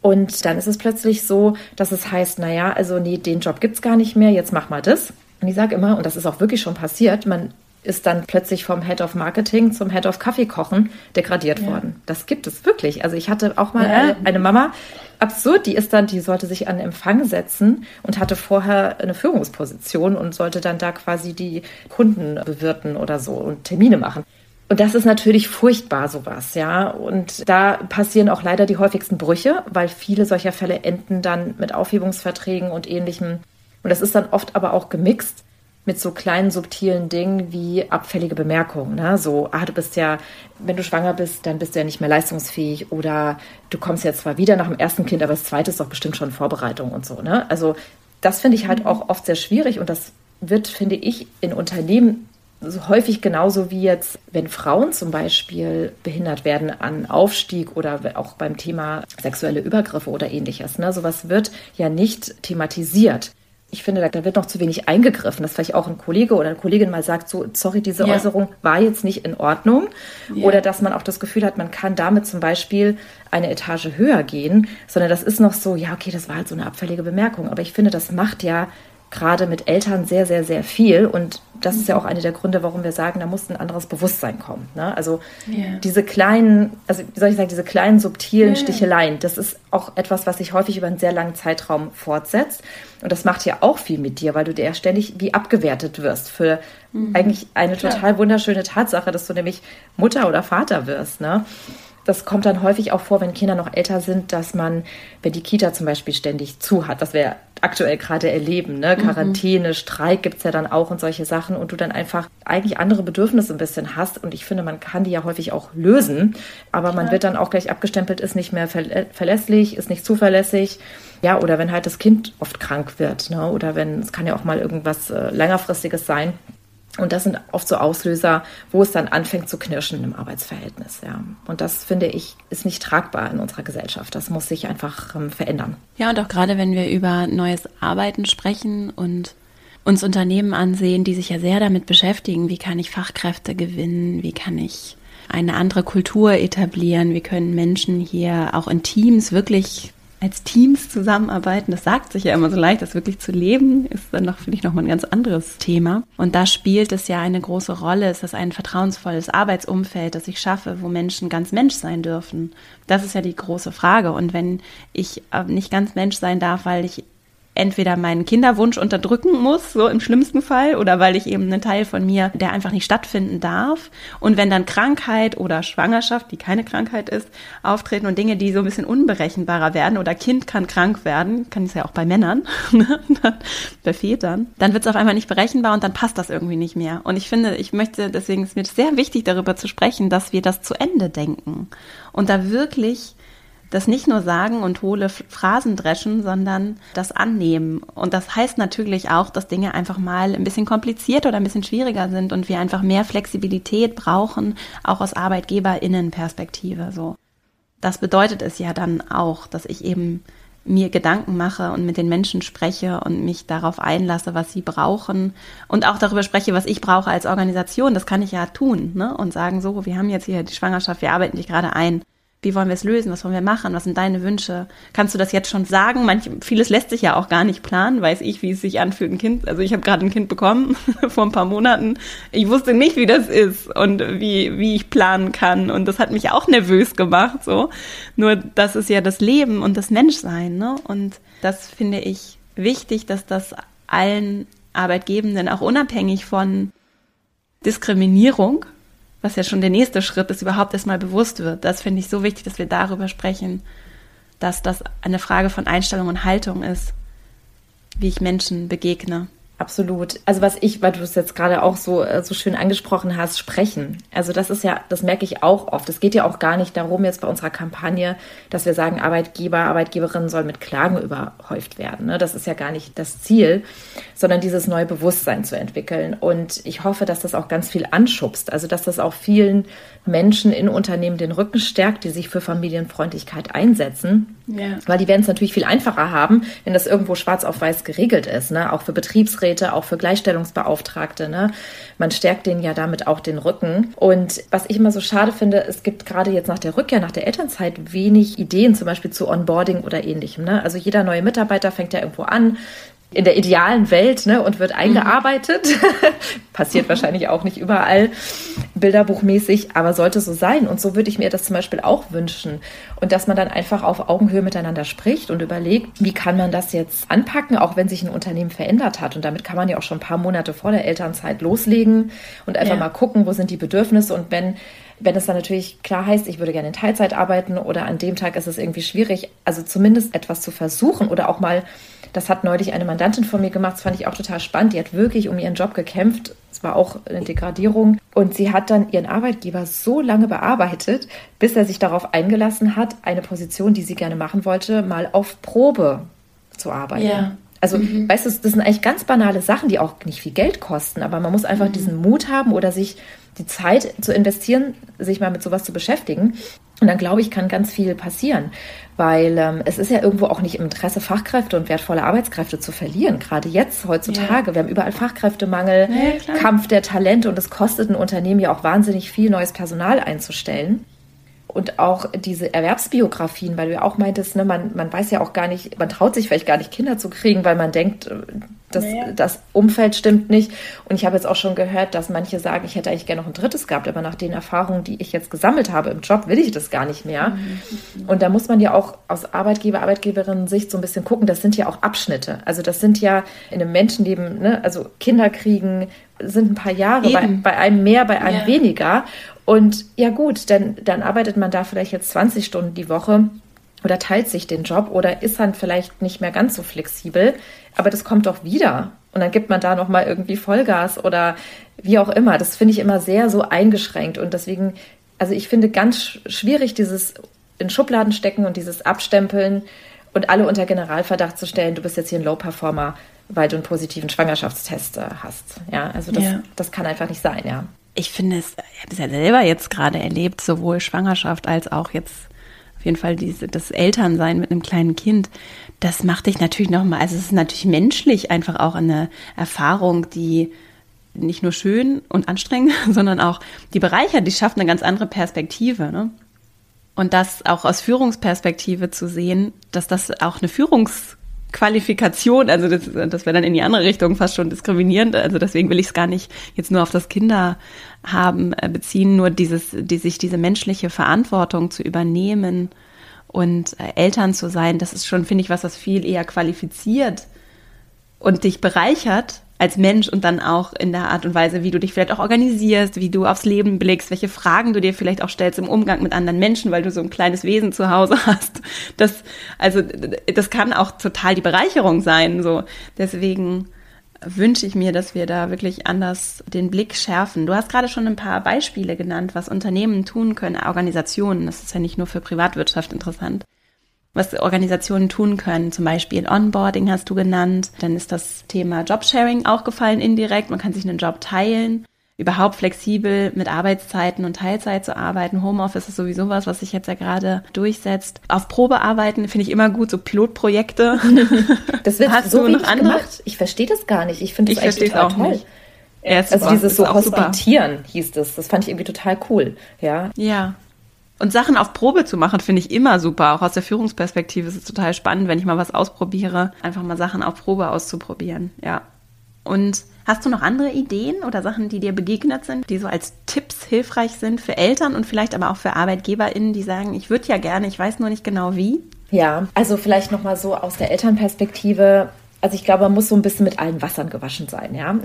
Speaker 2: Und dann ist es plötzlich so, dass es heißt, naja, also nee, den Job gibt es gar nicht mehr, jetzt mach mal das. Und ich sage immer, und das ist auch wirklich schon passiert, man ist dann plötzlich vom Head of Marketing zum Head of Kaffeekochen degradiert ja. worden. Das gibt es wirklich. Also ich hatte auch mal ja. eine, eine, Mama, absurd, die ist dann, die sollte sich an Empfang setzen und hatte vorher eine Führungsposition und sollte dann da quasi die Kunden bewirten oder so und Termine machen. Und das ist natürlich furchtbar, sowas, ja. Und da passieren auch leider die häufigsten Brüche, weil viele solcher Fälle enden dann mit Aufhebungsverträgen und ähnlichem. Und das ist dann oft aber auch gemixt mit so kleinen subtilen Dingen wie abfällige Bemerkungen. Ne? So, ah, du bist ja, wenn du schwanger bist, dann bist du ja nicht mehr leistungsfähig oder du kommst ja zwar wieder nach dem ersten Kind, aber das zweite ist doch bestimmt schon Vorbereitung und so. Ne? Also das finde ich halt mhm. auch oft sehr schwierig und das wird, finde ich, in Unternehmen so häufig genauso wie jetzt, wenn Frauen zum Beispiel behindert werden an Aufstieg oder auch beim Thema sexuelle Übergriffe oder ähnliches. Ne? Sowas wird ja nicht thematisiert ich finde, da, wird noch zu wenig eingegriffen, dass vielleicht auch ein Kollege oder eine Kollegin mal sagt, so, sorry, diese ja. Äußerung war jetzt nicht in Ordnung. Ja. Oder dass man auch das Gefühl hat, man kann damit zum Beispiel eine Etage höher gehen, sondern das ist noch so, ja, okay, das war halt so eine abfällige Bemerkung. Aber ich finde, das macht ja gerade mit Eltern sehr, sehr, sehr viel. Und das ist ja auch einer der Gründe, warum wir sagen, da muss ein anderes Bewusstsein kommen. Ne? Also yeah. diese kleinen, also wie soll ich sagen, diese kleinen subtilen yeah. Sticheleien, das ist auch etwas, was sich häufig über einen sehr langen Zeitraum fortsetzt. Und das macht ja auch viel mit dir, weil du dir ja ständig wie abgewertet wirst für mhm. eigentlich eine total wunderschöne Tatsache, dass du nämlich Mutter oder Vater wirst. Ne? Das kommt dann häufig auch vor, wenn Kinder noch älter sind, dass man, wenn die Kita zum Beispiel ständig zu hat, was wir aktuell gerade erleben, ne? Mhm. Quarantäne, mhm. Streik gibt's ja dann auch und solche Sachen und du dann einfach eigentlich andere Bedürfnisse ein bisschen hast und ich finde, man kann die ja häufig auch lösen, aber man ja. wird dann auch gleich abgestempelt, ist nicht mehr verlässlich, ist nicht zuverlässig. Ja, oder wenn halt das Kind oft krank wird, ne? oder wenn, es kann ja auch mal irgendwas äh, längerfristiges sein, und das sind oft so Auslöser, wo es dann anfängt zu knirschen im Arbeitsverhältnis. Ja. Und das finde ich ist nicht tragbar in unserer Gesellschaft. Das muss sich einfach ähm, verändern.
Speaker 1: Ja, und auch gerade wenn wir über neues Arbeiten sprechen und uns Unternehmen ansehen, die sich ja sehr damit beschäftigen, wie kann ich Fachkräfte gewinnen, wie kann ich eine andere Kultur etablieren, wie können Menschen hier auch in Teams wirklich als Teams zusammenarbeiten, das sagt sich ja immer so leicht, das wirklich zu leben, ist dann noch, finde ich, nochmal ein ganz anderes Thema. Und da spielt es ja eine große Rolle. Ist ein vertrauensvolles Arbeitsumfeld, das ich schaffe, wo Menschen ganz Mensch sein dürfen. Das ist ja die große Frage. Und wenn ich äh, nicht ganz Mensch sein darf, weil ich entweder meinen Kinderwunsch unterdrücken muss, so im schlimmsten Fall, oder weil ich eben einen Teil von mir, der einfach nicht stattfinden darf. Und wenn dann Krankheit oder Schwangerschaft, die keine Krankheit ist, auftreten und Dinge, die so ein bisschen unberechenbarer werden, oder Kind kann krank werden, kann es ja auch bei Männern, ne, bei Vätern, dann wird es auf einmal nicht berechenbar und dann passt das irgendwie nicht mehr. Und ich finde, ich möchte, deswegen ist mir sehr wichtig, darüber zu sprechen, dass wir das zu Ende denken und da wirklich das nicht nur sagen und hohle Phrasen dreschen, sondern das annehmen. Und das heißt natürlich auch, dass Dinge einfach mal ein bisschen komplizierter oder ein bisschen schwieriger sind und wir einfach mehr Flexibilität brauchen, auch aus Arbeitgeberinnenperspektive, so. Das bedeutet es ja dann auch, dass ich eben mir Gedanken mache und mit den Menschen spreche und mich darauf einlasse, was sie brauchen und auch darüber spreche, was ich brauche als Organisation. Das kann ich ja tun ne? und sagen, so, wir haben jetzt hier die Schwangerschaft, wir arbeiten dich gerade ein. Wie wollen wir es lösen? Was wollen wir machen? Was sind deine Wünsche? Kannst du das jetzt schon sagen? Manch, vieles lässt sich ja auch gar nicht planen. Weiß ich, wie es sich anfühlt, ein Kind. Also ich habe gerade ein Kind bekommen vor ein paar Monaten. Ich wusste nicht, wie das ist und wie, wie ich planen kann. Und das hat mich auch nervös gemacht. So, nur das ist ja das Leben und das Menschsein. Ne? Und das finde ich wichtig, dass das allen Arbeitgebenden auch unabhängig von Diskriminierung was ja schon der nächste Schritt ist, überhaupt erstmal bewusst wird. Das finde ich so wichtig, dass wir darüber sprechen, dass das eine Frage von Einstellung und Haltung ist, wie ich Menschen begegne.
Speaker 2: Absolut. Also was ich, weil du es jetzt gerade auch so, äh, so schön angesprochen hast, sprechen. Also das ist ja, das merke ich auch oft. Es geht ja auch gar nicht darum jetzt bei unserer Kampagne, dass wir sagen, Arbeitgeber, Arbeitgeberinnen sollen mit Klagen überhäuft werden. Ne? Das ist ja gar nicht das Ziel, sondern dieses neue Bewusstsein zu entwickeln. Und ich hoffe, dass das auch ganz viel anschubst. Also dass das auch vielen Menschen in Unternehmen den Rücken stärkt, die sich für Familienfreundlichkeit einsetzen. Ja. Weil die werden es natürlich viel einfacher haben, wenn das irgendwo schwarz auf weiß geregelt ist, ne? auch für Betriebsräte, auch für Gleichstellungsbeauftragte. Ne? Man stärkt denen ja damit auch den Rücken. Und was ich immer so schade finde, es gibt gerade jetzt nach der Rückkehr, nach der Elternzeit wenig Ideen, zum Beispiel zu Onboarding oder ähnlichem. Ne? Also jeder neue Mitarbeiter fängt ja irgendwo an, in der idealen Welt ne, und wird eingearbeitet. Passiert wahrscheinlich auch nicht überall bilderbuchmäßig, aber sollte so sein. Und so würde ich mir das zum Beispiel auch wünschen. Und dass man dann einfach auf Augenhöhe miteinander spricht und überlegt, wie kann man das jetzt anpacken, auch wenn sich ein Unternehmen verändert hat. Und damit kann man ja auch schon ein paar Monate vor der Elternzeit loslegen und einfach ja. mal gucken, wo sind die Bedürfnisse. Und wenn wenn es dann natürlich klar heißt, ich würde gerne in Teilzeit arbeiten oder an dem Tag ist es irgendwie schwierig, also zumindest etwas zu versuchen oder auch mal das hat neulich eine Mandantin von mir gemacht, das fand ich auch total spannend. Die hat wirklich um ihren Job gekämpft. Es war auch eine Degradierung. Und sie hat dann ihren Arbeitgeber so lange bearbeitet, bis er sich darauf eingelassen hat, eine Position, die sie gerne machen wollte, mal auf Probe zu arbeiten. Ja. Also, mhm. weißt du, das sind eigentlich ganz banale Sachen, die auch nicht viel Geld kosten, aber man muss einfach mhm. diesen Mut haben oder sich die Zeit zu investieren, sich mal mit sowas zu beschäftigen. Und dann glaube ich, kann ganz viel passieren, weil ähm, es ist ja irgendwo auch nicht im Interesse, Fachkräfte und wertvolle Arbeitskräfte zu verlieren. Gerade jetzt, heutzutage. Ja. Wir haben überall Fachkräftemangel, ja, Kampf der Talente und es kostet ein Unternehmen ja auch wahnsinnig viel, neues Personal einzustellen und auch diese Erwerbsbiografien, weil du ja auch meintest, ne, man, man weiß ja auch gar nicht, man traut sich vielleicht gar nicht Kinder zu kriegen, weil man denkt, äh, das, naja. das Umfeld stimmt nicht. Und ich habe jetzt auch schon gehört, dass manche sagen, ich hätte eigentlich gerne noch ein drittes gehabt, aber nach den Erfahrungen, die ich jetzt gesammelt habe im Job, will ich das gar nicht mehr. Mhm. Und da muss man ja auch aus Arbeitgeber, Arbeitgeberinnen-Sicht so ein bisschen gucken, das sind ja auch Abschnitte. Also das sind ja in einem Menschenleben, ne, also Kinder kriegen, sind ein paar Jahre, bei, bei, einem mehr, bei einem ja. weniger. Und ja gut, dann, dann arbeitet man da vielleicht jetzt 20 Stunden die Woche oder teilt sich den Job oder ist dann vielleicht nicht mehr ganz so flexibel, aber das kommt doch wieder. Und dann gibt man da nochmal irgendwie Vollgas oder wie auch immer. Das finde ich immer sehr so eingeschränkt. Und deswegen, also ich finde ganz schwierig, dieses in Schubladen stecken und dieses Abstempeln und alle unter Generalverdacht zu stellen, du bist jetzt hier ein Low-Performer, weil du einen positiven Schwangerschaftstest äh, hast. Ja, also das, ja. das kann einfach nicht sein, ja
Speaker 1: ich finde es, ich habe es ja selber jetzt gerade erlebt, sowohl Schwangerschaft als auch jetzt auf jeden Fall diese, das Elternsein mit einem kleinen Kind. Das macht dich natürlich nochmal, also es ist natürlich menschlich einfach auch eine Erfahrung, die nicht nur schön und anstrengend, sondern auch die bereichert, die schafft eine ganz andere Perspektive. Ne? Und das auch aus Führungsperspektive zu sehen, dass das auch eine Führungs Qualifikation, also das, das wäre dann in die andere Richtung fast schon diskriminierend. Also deswegen will ich es gar nicht jetzt nur auf das Kinderhaben äh, beziehen, nur dieses, die, sich diese menschliche Verantwortung zu übernehmen und äh, Eltern zu sein, das ist schon, finde ich, was, was viel eher qualifiziert und dich bereichert, als Mensch und dann auch in der Art und Weise, wie du dich vielleicht auch organisierst, wie du aufs Leben blickst, welche Fragen du dir vielleicht auch stellst im Umgang mit anderen Menschen, weil du so ein kleines Wesen zu Hause hast. Das, also, das kann auch total die Bereicherung sein, so. Deswegen wünsche ich mir, dass wir da wirklich anders den Blick schärfen. Du hast gerade schon ein paar Beispiele genannt, was Unternehmen tun können, Organisationen. Das ist ja nicht nur für Privatwirtschaft interessant was Organisationen tun können. Zum Beispiel Onboarding hast du genannt. Dann ist das Thema Jobsharing auch gefallen indirekt. Man kann sich einen Job teilen. Überhaupt flexibel mit Arbeitszeiten und Teilzeit zu arbeiten. Homeoffice ist sowieso was, was sich jetzt ja gerade durchsetzt. Auf Probe arbeiten finde ich immer gut, so Pilotprojekte.
Speaker 2: Das wird Hast so du noch andere? gemacht. Ich verstehe das gar nicht. Ich finde das ich eigentlich total auch toll. Nicht. Ja, also super. dieses so Hospitieren super. hieß das. Das fand ich irgendwie total cool. Ja.
Speaker 1: Ja. Und Sachen auf Probe zu machen, finde ich immer super. Auch aus der Führungsperspektive ist es total spannend, wenn ich mal was ausprobiere, einfach mal Sachen auf Probe auszuprobieren. Ja. Und hast du noch andere Ideen oder Sachen, die dir begegnet sind, die so als Tipps hilfreich sind für Eltern und vielleicht aber auch für ArbeitgeberInnen, die sagen, ich würde ja gerne, ich weiß nur nicht genau wie?
Speaker 2: Ja, also vielleicht nochmal so aus der Elternperspektive also ich glaube, man muss so ein bisschen mit allen Wassern gewaschen sein, ja.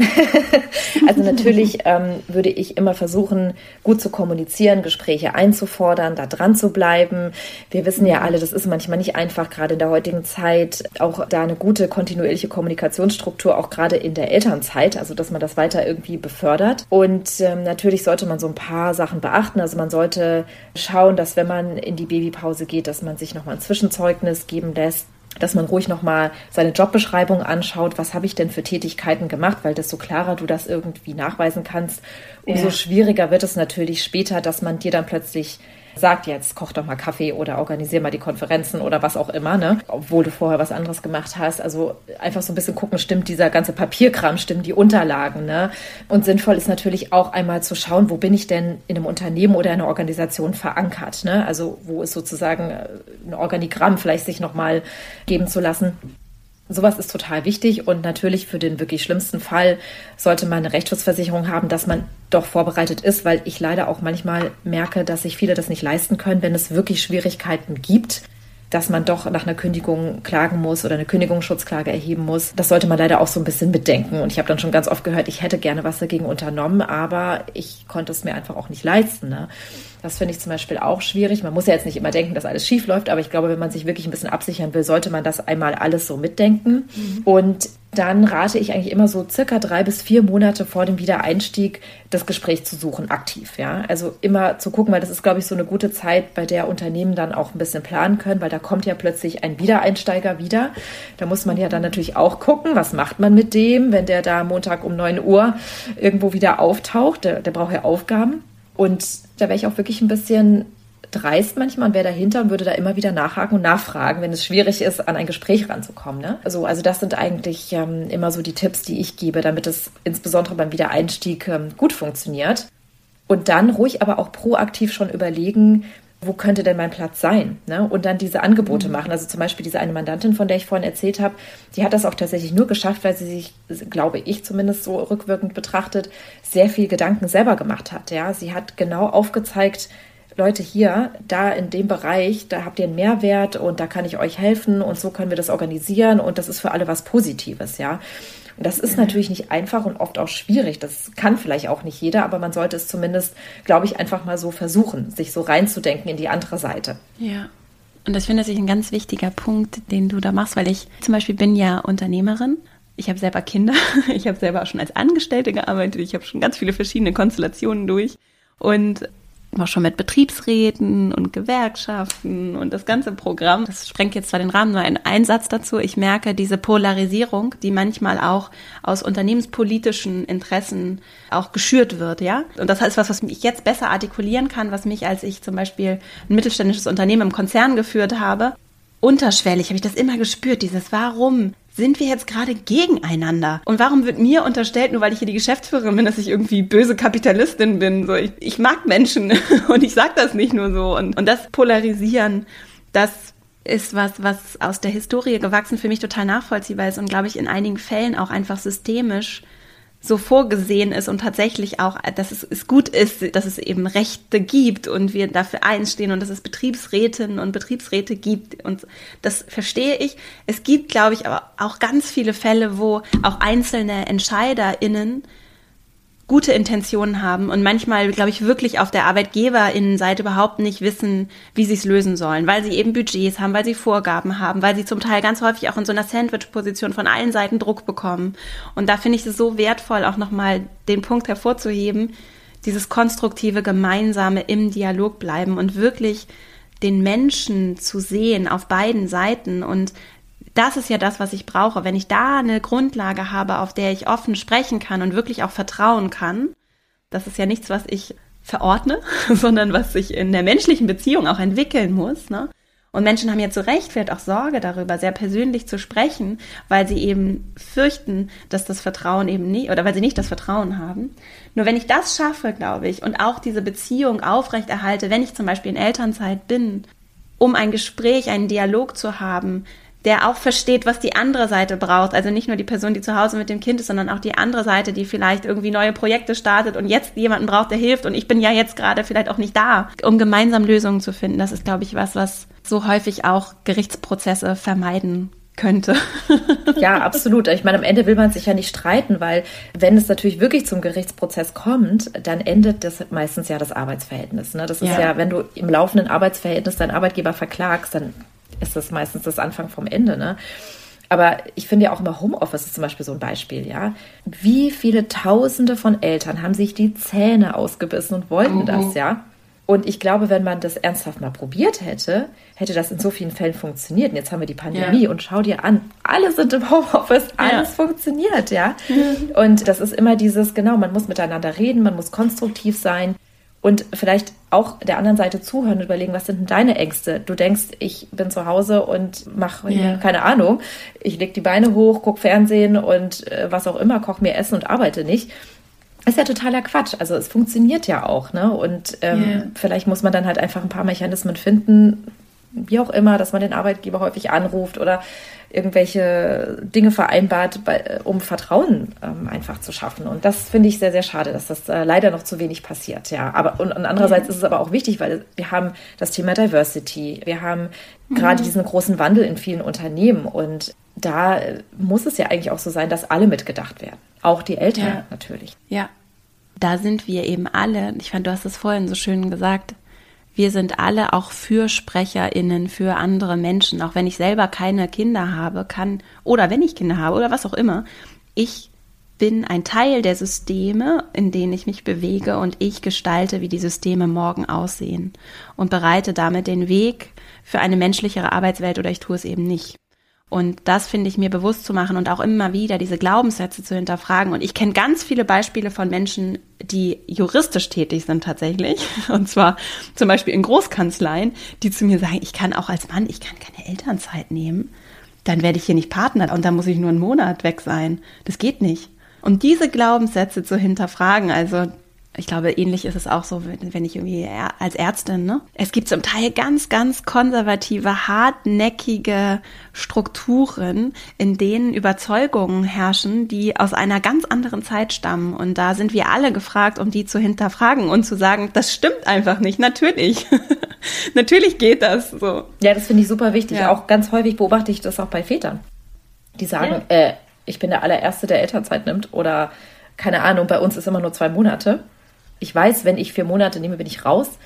Speaker 2: also natürlich ähm, würde ich immer versuchen, gut zu kommunizieren, Gespräche einzufordern, da dran zu bleiben. Wir wissen ja alle, das ist manchmal nicht einfach, gerade in der heutigen Zeit, auch da eine gute kontinuierliche Kommunikationsstruktur, auch gerade in der Elternzeit, also dass man das weiter irgendwie befördert. Und ähm, natürlich sollte man so ein paar Sachen beachten. Also man sollte schauen, dass wenn man in die Babypause geht, dass man sich nochmal ein Zwischenzeugnis geben lässt dass man ruhig nochmal seine Jobbeschreibung anschaut, was habe ich denn für Tätigkeiten gemacht, weil desto klarer du das irgendwie nachweisen kannst, umso ja. schwieriger wird es natürlich später, dass man dir dann plötzlich sagt jetzt, koch doch mal Kaffee oder organisier mal die Konferenzen oder was auch immer, ne? Obwohl du vorher was anderes gemacht hast. Also einfach so ein bisschen gucken, stimmt dieser ganze Papierkram, stimmen die Unterlagen, ne? Und sinnvoll ist natürlich auch einmal zu schauen, wo bin ich denn in einem Unternehmen oder einer Organisation verankert, ne? Also wo ist sozusagen äh, ein Organigramm vielleicht sich nochmal geben zu lassen sowas ist total wichtig und natürlich für den wirklich schlimmsten Fall sollte man eine Rechtsschutzversicherung haben, dass man doch vorbereitet ist, weil ich leider auch manchmal merke, dass sich viele das nicht leisten können, wenn es wirklich Schwierigkeiten gibt dass man doch nach einer Kündigung klagen muss oder eine Kündigungsschutzklage erheben muss. Das sollte man leider auch so ein bisschen bedenken. Und ich habe dann schon ganz oft gehört, ich hätte gerne was dagegen unternommen, aber ich konnte es mir einfach auch nicht leisten. Ne? Das finde ich zum Beispiel auch schwierig. Man muss ja jetzt nicht immer denken, dass alles schief läuft, aber ich glaube, wenn man sich wirklich ein bisschen absichern will, sollte man das einmal alles so mitdenken. Mhm. Und dann rate ich eigentlich immer so circa drei bis vier Monate vor dem Wiedereinstieg das Gespräch zu suchen, aktiv. Ja, also immer zu gucken, weil das ist, glaube ich, so eine gute Zeit, bei der Unternehmen dann auch ein bisschen planen können, weil da kommt ja plötzlich ein Wiedereinsteiger wieder. Da muss man ja dann natürlich auch gucken, was macht man mit dem, wenn der da Montag um neun Uhr irgendwo wieder auftaucht. Der, der braucht ja Aufgaben. Und da wäre ich auch wirklich ein bisschen dreist manchmal und wäre dahinter und würde da immer wieder nachhaken und nachfragen, wenn es schwierig ist, an ein Gespräch ranzukommen. Ne? Also, also das sind eigentlich ähm, immer so die Tipps, die ich gebe, damit es insbesondere beim Wiedereinstieg ähm, gut funktioniert. Und dann ruhig aber auch proaktiv schon überlegen, wo könnte denn mein Platz sein? Ne? Und dann diese Angebote mhm. machen. Also zum Beispiel diese eine Mandantin, von der ich vorhin erzählt habe, die hat das auch tatsächlich nur geschafft, weil sie sich, glaube ich zumindest so rückwirkend betrachtet, sehr viel Gedanken selber gemacht hat. Ja, sie hat genau aufgezeigt, Leute hier, da in dem Bereich, da habt ihr einen Mehrwert und da kann ich euch helfen und so können wir das organisieren und das ist für alle was Positives, ja. Und das ist natürlich nicht einfach und oft auch schwierig. Das kann vielleicht auch nicht jeder, aber man sollte es zumindest, glaube ich, einfach mal so versuchen, sich so reinzudenken in die andere Seite.
Speaker 1: Ja. Und das finde ich ein ganz wichtiger Punkt, den du da machst, weil ich zum Beispiel bin ja Unternehmerin. Ich habe selber Kinder. Ich habe selber auch schon als Angestellte gearbeitet. Ich habe schon ganz viele verschiedene Konstellationen durch. Und auch schon mit Betriebsräten und Gewerkschaften und das ganze Programm. Das sprengt jetzt zwar den Rahmen, nur ein Einsatz dazu. Ich merke diese Polarisierung, die manchmal auch aus unternehmenspolitischen Interessen auch geschürt wird, ja. Und das heißt was, was ich jetzt besser artikulieren kann, was mich, als ich zum Beispiel ein mittelständisches Unternehmen im Konzern geführt habe, unterschwellig habe ich das immer gespürt, dieses Warum sind wir jetzt gerade gegeneinander? Und warum wird mir unterstellt, nur weil ich hier die Geschäftsführerin bin, dass ich irgendwie böse Kapitalistin bin? So, ich, ich mag Menschen und ich sage das nicht nur so. Und, und das Polarisieren, das ist was, was aus der Historie gewachsen für mich total nachvollziehbar ist und glaube ich in einigen Fällen auch einfach systemisch so vorgesehen ist und tatsächlich auch, dass es, es, gut ist, dass es eben Rechte gibt und wir dafür einstehen und dass es Betriebsrätinnen und Betriebsräte gibt und das verstehe ich. Es gibt, glaube ich, aber auch ganz viele Fälle, wo auch einzelne EntscheiderInnen gute Intentionen haben und manchmal, glaube ich, wirklich auf der Arbeitgeberinnenseite überhaupt nicht wissen, wie sie es lösen sollen, weil sie eben Budgets haben, weil sie Vorgaben haben, weil sie zum Teil ganz häufig auch in so einer Sandwich-Position von allen Seiten Druck bekommen. Und da finde ich es so wertvoll, auch nochmal den Punkt hervorzuheben, dieses konstruktive, gemeinsame im Dialog bleiben und wirklich den Menschen zu sehen auf beiden Seiten und das ist ja das, was ich brauche. Wenn ich da eine Grundlage habe, auf der ich offen sprechen kann und wirklich auch vertrauen kann, das ist ja nichts, was ich verordne, sondern was sich in der menschlichen Beziehung auch entwickeln muss. Ne? Und Menschen haben ja zu Recht vielleicht auch Sorge darüber, sehr persönlich zu sprechen, weil sie eben fürchten, dass das Vertrauen eben nicht, oder weil sie nicht das Vertrauen haben. Nur wenn ich das schaffe, glaube ich, und auch diese Beziehung aufrechterhalte, wenn ich zum Beispiel in Elternzeit bin, um ein Gespräch, einen Dialog zu haben, der auch versteht, was die andere Seite braucht. Also nicht nur die Person, die zu Hause mit dem Kind ist, sondern auch die andere Seite, die vielleicht irgendwie neue Projekte startet und jetzt jemanden braucht, der hilft. Und ich bin ja jetzt gerade vielleicht auch nicht da, um gemeinsam Lösungen zu finden. Das ist, glaube ich, was, was so häufig auch Gerichtsprozesse vermeiden könnte.
Speaker 2: ja, absolut. Ich meine, am Ende will man sich ja nicht streiten, weil wenn es natürlich wirklich zum Gerichtsprozess kommt, dann endet das meistens ja das Arbeitsverhältnis. Ne? Das ist ja. ja, wenn du im laufenden Arbeitsverhältnis deinen Arbeitgeber verklagst, dann ist das meistens das Anfang vom Ende. Ne? Aber ich finde ja auch immer Homeoffice ist zum Beispiel so ein Beispiel, ja. Wie viele Tausende von Eltern haben sich die Zähne ausgebissen und wollten mhm. das, ja? Und ich glaube, wenn man das ernsthaft mal probiert hätte, hätte das in so vielen Fällen funktioniert. Und jetzt haben wir die Pandemie ja. und schau dir an, alle sind im Homeoffice, alles ja. funktioniert, ja. Und das ist immer dieses, genau, man muss miteinander reden, man muss konstruktiv sein und vielleicht auch der anderen Seite zuhören und überlegen, was sind denn deine Ängste? Du denkst, ich bin zu Hause und mache yeah. keine Ahnung, ich leg die Beine hoch, guck Fernsehen und äh, was auch immer, koch mir Essen und arbeite nicht. ist ja totaler Quatsch. Also es funktioniert ja auch, ne? Und ähm, yeah. vielleicht muss man dann halt einfach ein paar Mechanismen finden, wie auch immer, dass man den Arbeitgeber häufig anruft oder irgendwelche Dinge vereinbart, bei, um Vertrauen ähm, einfach zu schaffen. Und das finde ich sehr, sehr schade, dass das äh, leider noch zu wenig passiert. Ja, aber und, und andererseits mhm. ist es aber auch wichtig, weil wir haben das Thema Diversity, wir haben mhm. gerade diesen großen Wandel in vielen Unternehmen und da äh, muss es ja eigentlich auch so sein, dass alle mitgedacht werden. Auch die Eltern ja. natürlich.
Speaker 1: Ja, da sind wir eben alle. Ich fand, du hast es vorhin so schön gesagt wir sind alle auch FürsprecherInnen für andere Menschen. Auch wenn ich selber keine Kinder habe, kann, oder wenn ich Kinder habe oder was auch immer, ich bin ein Teil der Systeme, in denen ich mich bewege und ich gestalte, wie die Systeme morgen aussehen und bereite damit den Weg für eine menschlichere Arbeitswelt oder ich tue es eben nicht. Und das finde ich mir bewusst zu machen und auch immer wieder diese Glaubenssätze zu hinterfragen. Und ich kenne ganz viele Beispiele von Menschen, die juristisch tätig sind tatsächlich. Und zwar zum Beispiel in Großkanzleien, die zu mir sagen, ich kann auch als Mann, ich kann keine Elternzeit nehmen. Dann werde ich hier nicht Partner und dann muss ich nur einen Monat weg sein. Das geht nicht. Und diese Glaubenssätze zu hinterfragen, also ich glaube, ähnlich ist es auch so, wenn ich irgendwie als Ärztin, ne? Es gibt zum Teil ganz, ganz konservative, hartnäckige Strukturen, in denen Überzeugungen herrschen, die aus einer ganz anderen Zeit stammen. Und da sind wir alle gefragt, um die zu hinterfragen und zu sagen, das stimmt einfach nicht. Natürlich. Natürlich geht das so.
Speaker 2: Ja, das finde ich super wichtig. Ja. Auch ganz häufig beobachte ich das auch bei Vätern. Die sagen, ja. äh, ich bin der allererste, der Elternzeit nimmt oder keine Ahnung, bei uns ist immer nur zwei Monate ich weiß, wenn ich vier Monate nehme, bin ich raus.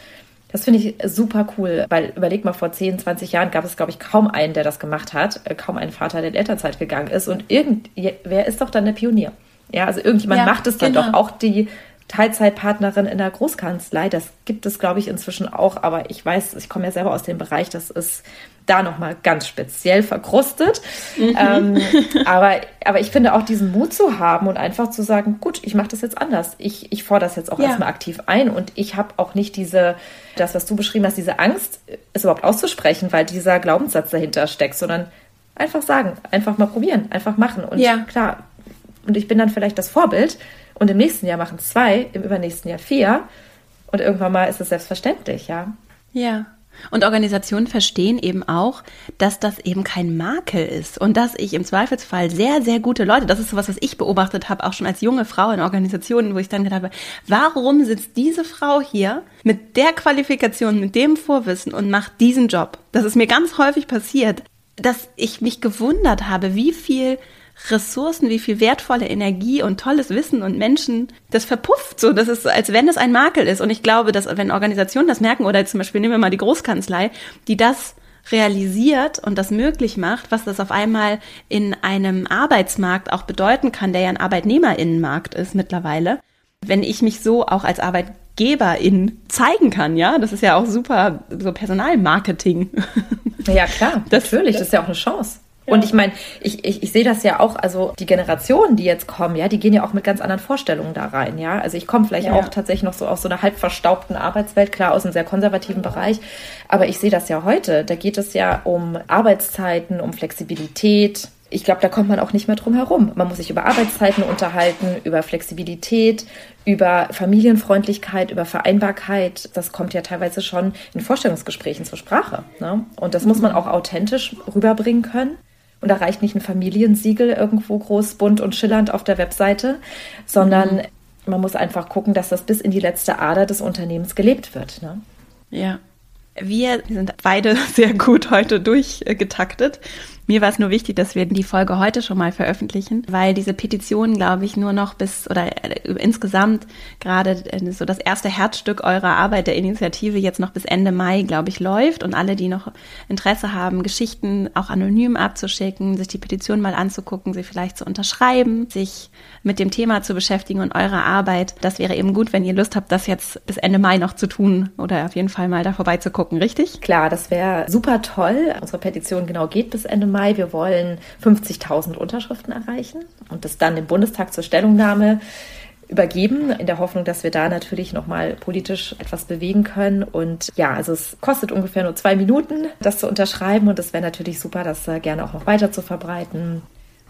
Speaker 2: Das finde ich super cool, weil überleg mal, vor 10, 20 Jahren gab es, glaube ich, kaum einen, der das gemacht hat, äh, kaum einen Vater, der in Elternzeit gegangen ist. Und irgendwer ist doch dann der Pionier. Ja, also irgendjemand ja, macht es dann genau. doch. Auch die Teilzeitpartnerin in der Großkanzlei, das gibt es, glaube ich, inzwischen auch. Aber ich weiß, ich komme ja selber aus dem Bereich, das ist da nochmal ganz speziell verkrustet. Mhm. Ähm, aber, aber ich finde auch diesen Mut zu haben und einfach zu sagen, gut, ich mache das jetzt anders. Ich, ich fordere das jetzt auch ja. erstmal aktiv ein und ich habe auch nicht diese, das, was du beschrieben hast, diese Angst, es überhaupt auszusprechen, weil dieser Glaubenssatz dahinter steckt, sondern einfach sagen, einfach mal probieren, einfach machen. Und ja. klar, und ich bin dann vielleicht das Vorbild und im nächsten Jahr machen zwei, im übernächsten Jahr vier und irgendwann mal ist es selbstverständlich, ja.
Speaker 1: Ja, und Organisationen verstehen eben auch, dass das eben kein Makel ist und dass ich im Zweifelsfall sehr, sehr gute Leute, das ist sowas, was ich beobachtet habe, auch schon als junge Frau in Organisationen, wo ich dann gedacht habe, warum sitzt diese Frau hier mit der Qualifikation, mit dem Vorwissen und macht diesen Job? Das ist mir ganz häufig passiert, dass ich mich gewundert habe, wie viel Ressourcen, wie viel wertvolle Energie und tolles Wissen und Menschen, das verpufft so. Das ist, als wenn es ein Makel ist. Und ich glaube, dass wenn Organisationen das merken, oder zum Beispiel nehmen wir mal die Großkanzlei, die das realisiert und das möglich macht, was das auf einmal in einem Arbeitsmarkt auch bedeuten kann, der ja ein Arbeitnehmerinnenmarkt ist mittlerweile. Wenn ich mich so auch als Arbeitgeberin zeigen kann, ja, das ist ja auch super, so Personalmarketing.
Speaker 2: Ja, klar, das, natürlich, das ist ja auch eine Chance. Und ich meine, ich, ich, ich sehe das ja auch, also die Generationen, die jetzt kommen, ja, die gehen ja auch mit ganz anderen Vorstellungen da rein, ja. Also ich komme vielleicht ja. auch tatsächlich noch so aus so einer halb verstaubten Arbeitswelt, klar, aus einem sehr konservativen Bereich. Aber ich sehe das ja heute. Da geht es ja um Arbeitszeiten, um Flexibilität. Ich glaube, da kommt man auch nicht mehr drum herum. Man muss sich über Arbeitszeiten unterhalten, über Flexibilität, über Familienfreundlichkeit, über Vereinbarkeit. Das kommt ja teilweise schon in Vorstellungsgesprächen zur Sprache. Ne? Und das muss man auch authentisch rüberbringen können. Und da reicht nicht ein Familiensiegel irgendwo groß, bunt und schillernd auf der Webseite, sondern mhm. man muss einfach gucken, dass das bis in die letzte Ader des Unternehmens gelebt wird. Ne?
Speaker 1: Ja. Wir sind beide sehr gut heute durchgetaktet. Mir war es nur wichtig, dass wir die Folge heute schon mal veröffentlichen, weil diese Petition, glaube ich, nur noch bis oder äh, insgesamt gerade äh, so das erste Herzstück eurer Arbeit der Initiative jetzt noch bis Ende Mai, glaube ich, läuft und alle, die noch Interesse haben, Geschichten auch anonym abzuschicken, sich die Petition mal anzugucken, sie vielleicht zu unterschreiben, sich mit dem Thema zu beschäftigen und eurer Arbeit. Das wäre eben gut, wenn ihr Lust habt, das jetzt bis Ende Mai noch zu tun oder auf jeden Fall mal da vorbeizugucken, richtig?
Speaker 2: Klar, das wäre super toll. Unsere Petition genau geht bis Ende Mai. Mai. Wir wollen 50.000 Unterschriften erreichen und das dann dem Bundestag zur Stellungnahme übergeben, in der Hoffnung, dass wir da natürlich nochmal politisch etwas bewegen können. Und ja, also es kostet ungefähr nur zwei Minuten, das zu unterschreiben. Und es wäre natürlich super, das gerne auch noch weiter zu verbreiten.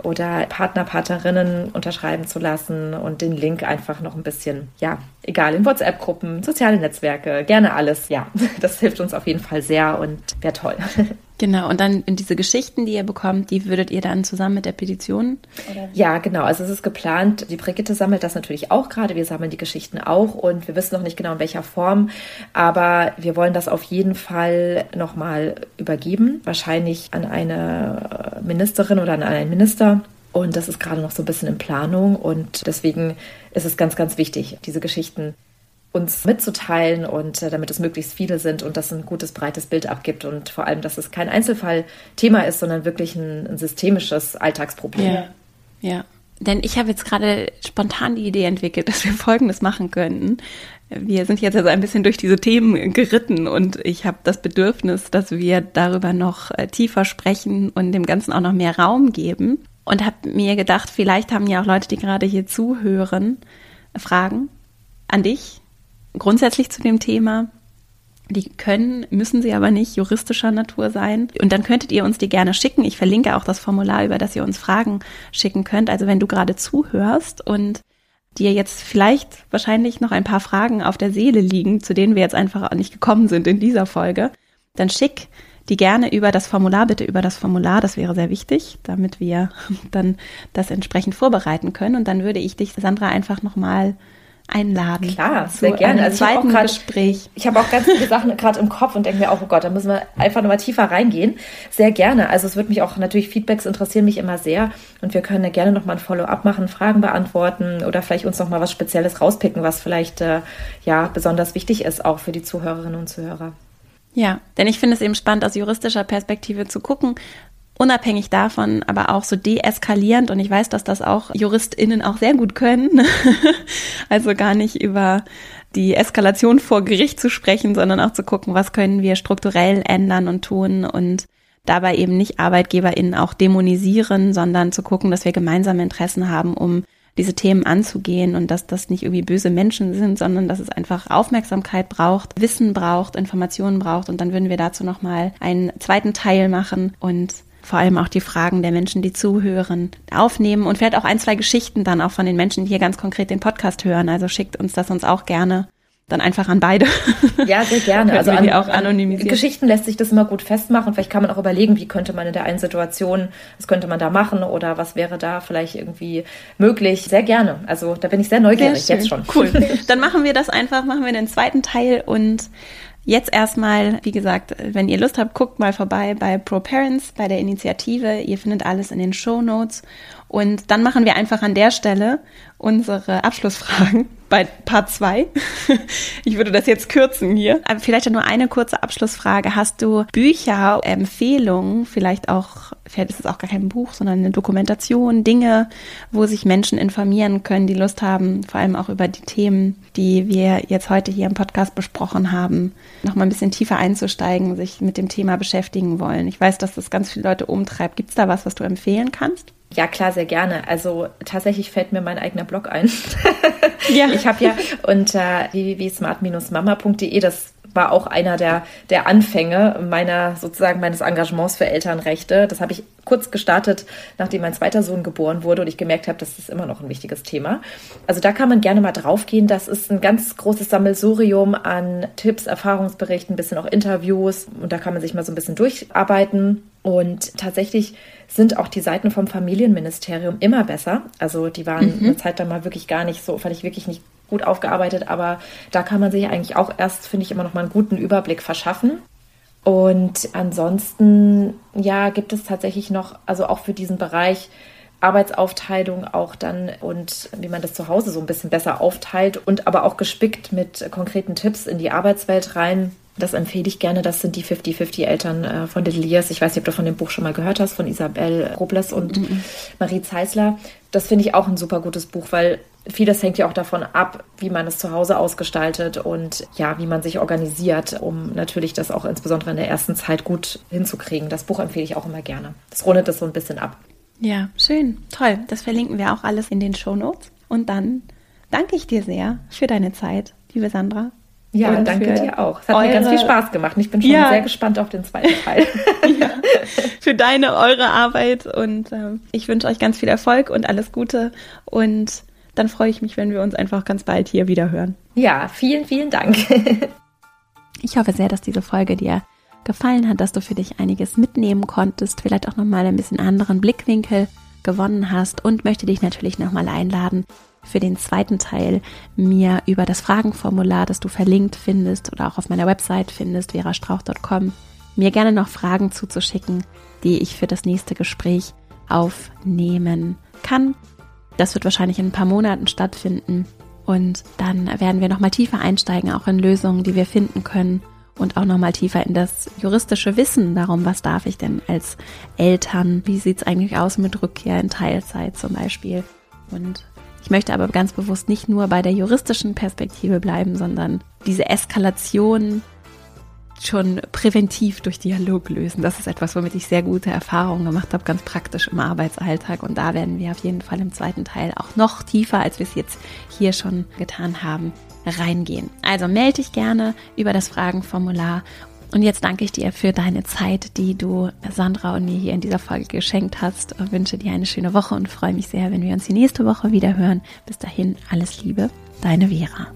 Speaker 2: oder Partner, Partnerinnen unterschreiben zu lassen und den Link einfach noch ein bisschen, ja, egal, in WhatsApp-Gruppen, soziale Netzwerke, gerne alles. Ja, das hilft uns auf jeden Fall sehr und wäre toll.
Speaker 1: Genau, und dann in diese Geschichten, die ihr bekommt, die würdet ihr dann zusammen mit der Petition?
Speaker 2: Oder? Ja, genau. Also es ist geplant, die Brigitte sammelt das natürlich auch gerade. Wir sammeln die Geschichten auch und wir wissen noch nicht genau in welcher Form, aber wir wollen das auf jeden Fall nochmal übergeben. Wahrscheinlich an eine Ministerin oder an einen Minister. Und das ist gerade noch so ein bisschen in Planung und deswegen ist es ganz, ganz wichtig, diese Geschichten uns mitzuteilen und äh, damit es möglichst viele sind und das ein gutes, breites Bild abgibt und vor allem, dass es kein Einzelfallthema ist, sondern wirklich ein, ein systemisches Alltagsproblem.
Speaker 1: Ja. ja. Denn ich habe jetzt gerade spontan die Idee entwickelt, dass wir Folgendes machen könnten. Wir sind jetzt also ein bisschen durch diese Themen geritten und ich habe das Bedürfnis, dass wir darüber noch äh, tiefer sprechen und dem Ganzen auch noch mehr Raum geben. Und habe mir gedacht, vielleicht haben ja auch Leute, die gerade hier zuhören, Fragen an dich, grundsätzlich zu dem Thema. Die können, müssen sie aber nicht juristischer Natur sein. Und dann könntet ihr uns die gerne schicken. Ich verlinke auch das Formular, über das ihr uns Fragen schicken könnt. Also wenn du gerade zuhörst und dir jetzt vielleicht wahrscheinlich noch ein paar Fragen auf der Seele liegen, zu denen wir jetzt einfach nicht gekommen sind in dieser Folge, dann schick die gerne über das Formular, bitte über das Formular, das wäre sehr wichtig, damit wir dann das entsprechend vorbereiten können. Und dann würde ich dich, Sandra, einfach nochmal einladen.
Speaker 2: Klar, sehr gerne.
Speaker 1: Also zweiten
Speaker 2: ich grad,
Speaker 1: Gespräch.
Speaker 2: Ich habe auch ganz viele Sachen gerade im Kopf und denke mir auch, oh Gott, da müssen wir einfach nochmal tiefer reingehen. Sehr gerne. Also es würde mich auch natürlich, Feedbacks interessieren mich immer sehr und wir können ja gerne nochmal ein Follow-up machen, Fragen beantworten oder vielleicht uns nochmal was Spezielles rauspicken, was vielleicht äh, ja besonders wichtig ist, auch für die Zuhörerinnen und Zuhörer.
Speaker 1: Ja, denn ich finde es eben spannend, aus juristischer Perspektive zu gucken, unabhängig davon aber auch so deeskalierend und ich weiß, dass das auch JuristInnen auch sehr gut können. also gar nicht über die Eskalation vor Gericht zu sprechen, sondern auch zu gucken, was können wir strukturell ändern und tun und dabei eben nicht ArbeitgeberInnen auch dämonisieren, sondern zu gucken, dass wir gemeinsame Interessen haben, um diese Themen anzugehen und dass das nicht irgendwie böse Menschen sind, sondern dass es einfach Aufmerksamkeit braucht, Wissen braucht, Informationen braucht und dann würden wir dazu nochmal einen zweiten Teil machen und vor allem auch die Fragen der Menschen, die zuhören, aufnehmen und vielleicht auch ein, zwei Geschichten dann auch von den Menschen, die hier ganz konkret den Podcast hören. Also schickt uns das uns auch gerne dann einfach an beide.
Speaker 2: Ja, sehr gerne. also an, auch anonymisiert. Geschichten lässt sich das immer gut festmachen. Vielleicht kann man auch überlegen, wie könnte man in der einen Situation, was könnte man da machen oder was wäre da vielleicht irgendwie möglich. Sehr gerne. Also da bin ich sehr neugierig sehr jetzt schon.
Speaker 1: Cool. Dann machen wir das einfach, machen wir den zweiten Teil und Jetzt erstmal, wie gesagt, wenn ihr Lust habt, guckt mal vorbei bei ProParents, bei der Initiative. Ihr findet alles in den Show Notes. Und dann machen wir einfach an der Stelle unsere Abschlussfragen bei Part 2. Ich würde das jetzt kürzen hier. Aber vielleicht nur eine kurze Abschlussfrage. Hast du Bücher, Empfehlungen, vielleicht auch, vielleicht ist es auch gar kein Buch, sondern eine Dokumentation, Dinge, wo sich Menschen informieren können, die Lust haben, vor allem auch über die Themen, die wir jetzt heute hier im Podcast besprochen haben, nochmal ein bisschen tiefer einzusteigen, sich mit dem Thema beschäftigen wollen. Ich weiß, dass das ganz viele Leute umtreibt. Gibt es da was, was du empfehlen kannst?
Speaker 2: Ja, klar, sehr gerne. Also tatsächlich fällt mir mein eigener Blog ein. ja. Ich habe ja unter www.smart-mama.de, das war auch einer der, der Anfänge meiner sozusagen meines Engagements für Elternrechte. Das habe ich kurz gestartet, nachdem mein zweiter Sohn geboren wurde und ich gemerkt habe, das ist immer noch ein wichtiges Thema. Also da kann man gerne mal draufgehen. Das ist ein ganz großes Sammelsurium an Tipps, Erfahrungsberichten, ein bisschen auch Interviews und da kann man sich mal so ein bisschen durcharbeiten. Und tatsächlich sind auch die Seiten vom Familienministerium immer besser. Also die waren mhm. eine Zeit lang mal wirklich gar nicht so, fand ich wirklich nicht gut aufgearbeitet, aber da kann man sich eigentlich auch erst, finde ich, immer noch mal einen guten Überblick verschaffen. Und ansonsten, ja, gibt es tatsächlich noch, also auch für diesen Bereich Arbeitsaufteilung auch dann und wie man das zu Hause so ein bisschen besser aufteilt und aber auch gespickt mit konkreten Tipps in die Arbeitswelt rein. Das empfehle ich gerne. Das sind die 50-50 Eltern äh, von Years. Ich weiß nicht, ob du von dem Buch schon mal gehört hast, von Isabel Robles und mm -mm. Marie Zeisler. Das finde ich auch ein super gutes Buch, weil vieles hängt ja auch davon ab, wie man es zu Hause ausgestaltet und ja, wie man sich organisiert, um natürlich das auch insbesondere in der ersten Zeit gut hinzukriegen. Das Buch empfehle ich auch immer gerne. Das rundet das so ein bisschen ab.
Speaker 1: Ja, schön. Toll. Das verlinken wir auch alles in den Show Notes. Und dann danke ich dir sehr für deine Zeit, liebe Sandra.
Speaker 2: Ja, und danke dir auch. Es hat mir ganz viel Spaß gemacht und ich bin schon ja. sehr gespannt auf den zweiten Teil.
Speaker 1: ja, für deine, eure Arbeit und äh, ich wünsche euch ganz viel Erfolg und alles Gute und dann freue ich mich, wenn wir uns einfach ganz bald hier wieder hören.
Speaker 2: Ja, vielen, vielen Dank.
Speaker 1: ich hoffe sehr, dass diese Folge dir gefallen hat, dass du für dich einiges mitnehmen konntest, vielleicht auch nochmal ein bisschen anderen Blickwinkel gewonnen hast und möchte dich natürlich nochmal einladen, für den zweiten Teil mir über das Fragenformular, das du verlinkt findest oder auch auf meiner Website findest, verastrauch.com, mir gerne noch Fragen zuzuschicken, die ich für das nächste Gespräch aufnehmen kann. Das wird wahrscheinlich in ein paar Monaten stattfinden und dann werden wir nochmal tiefer einsteigen, auch in Lösungen, die wir finden können und auch nochmal tiefer in das juristische Wissen darum, was darf ich denn als Eltern, wie sieht es eigentlich aus mit Rückkehr in Teilzeit zum Beispiel. Und ich möchte aber ganz bewusst nicht nur bei der juristischen Perspektive bleiben, sondern diese Eskalation schon präventiv durch Dialog lösen. Das ist etwas, womit ich sehr gute Erfahrungen gemacht habe, ganz praktisch im Arbeitsalltag. Und da werden wir auf jeden Fall im zweiten Teil auch noch tiefer, als wir es jetzt hier schon getan haben, reingehen. Also melde dich gerne über das Fragenformular. Und jetzt danke ich dir für deine Zeit, die du Sandra und mir hier in dieser Folge geschenkt hast. Und wünsche dir eine schöne Woche und freue mich sehr, wenn wir uns die nächste Woche wieder hören. Bis dahin, alles Liebe, deine Vera.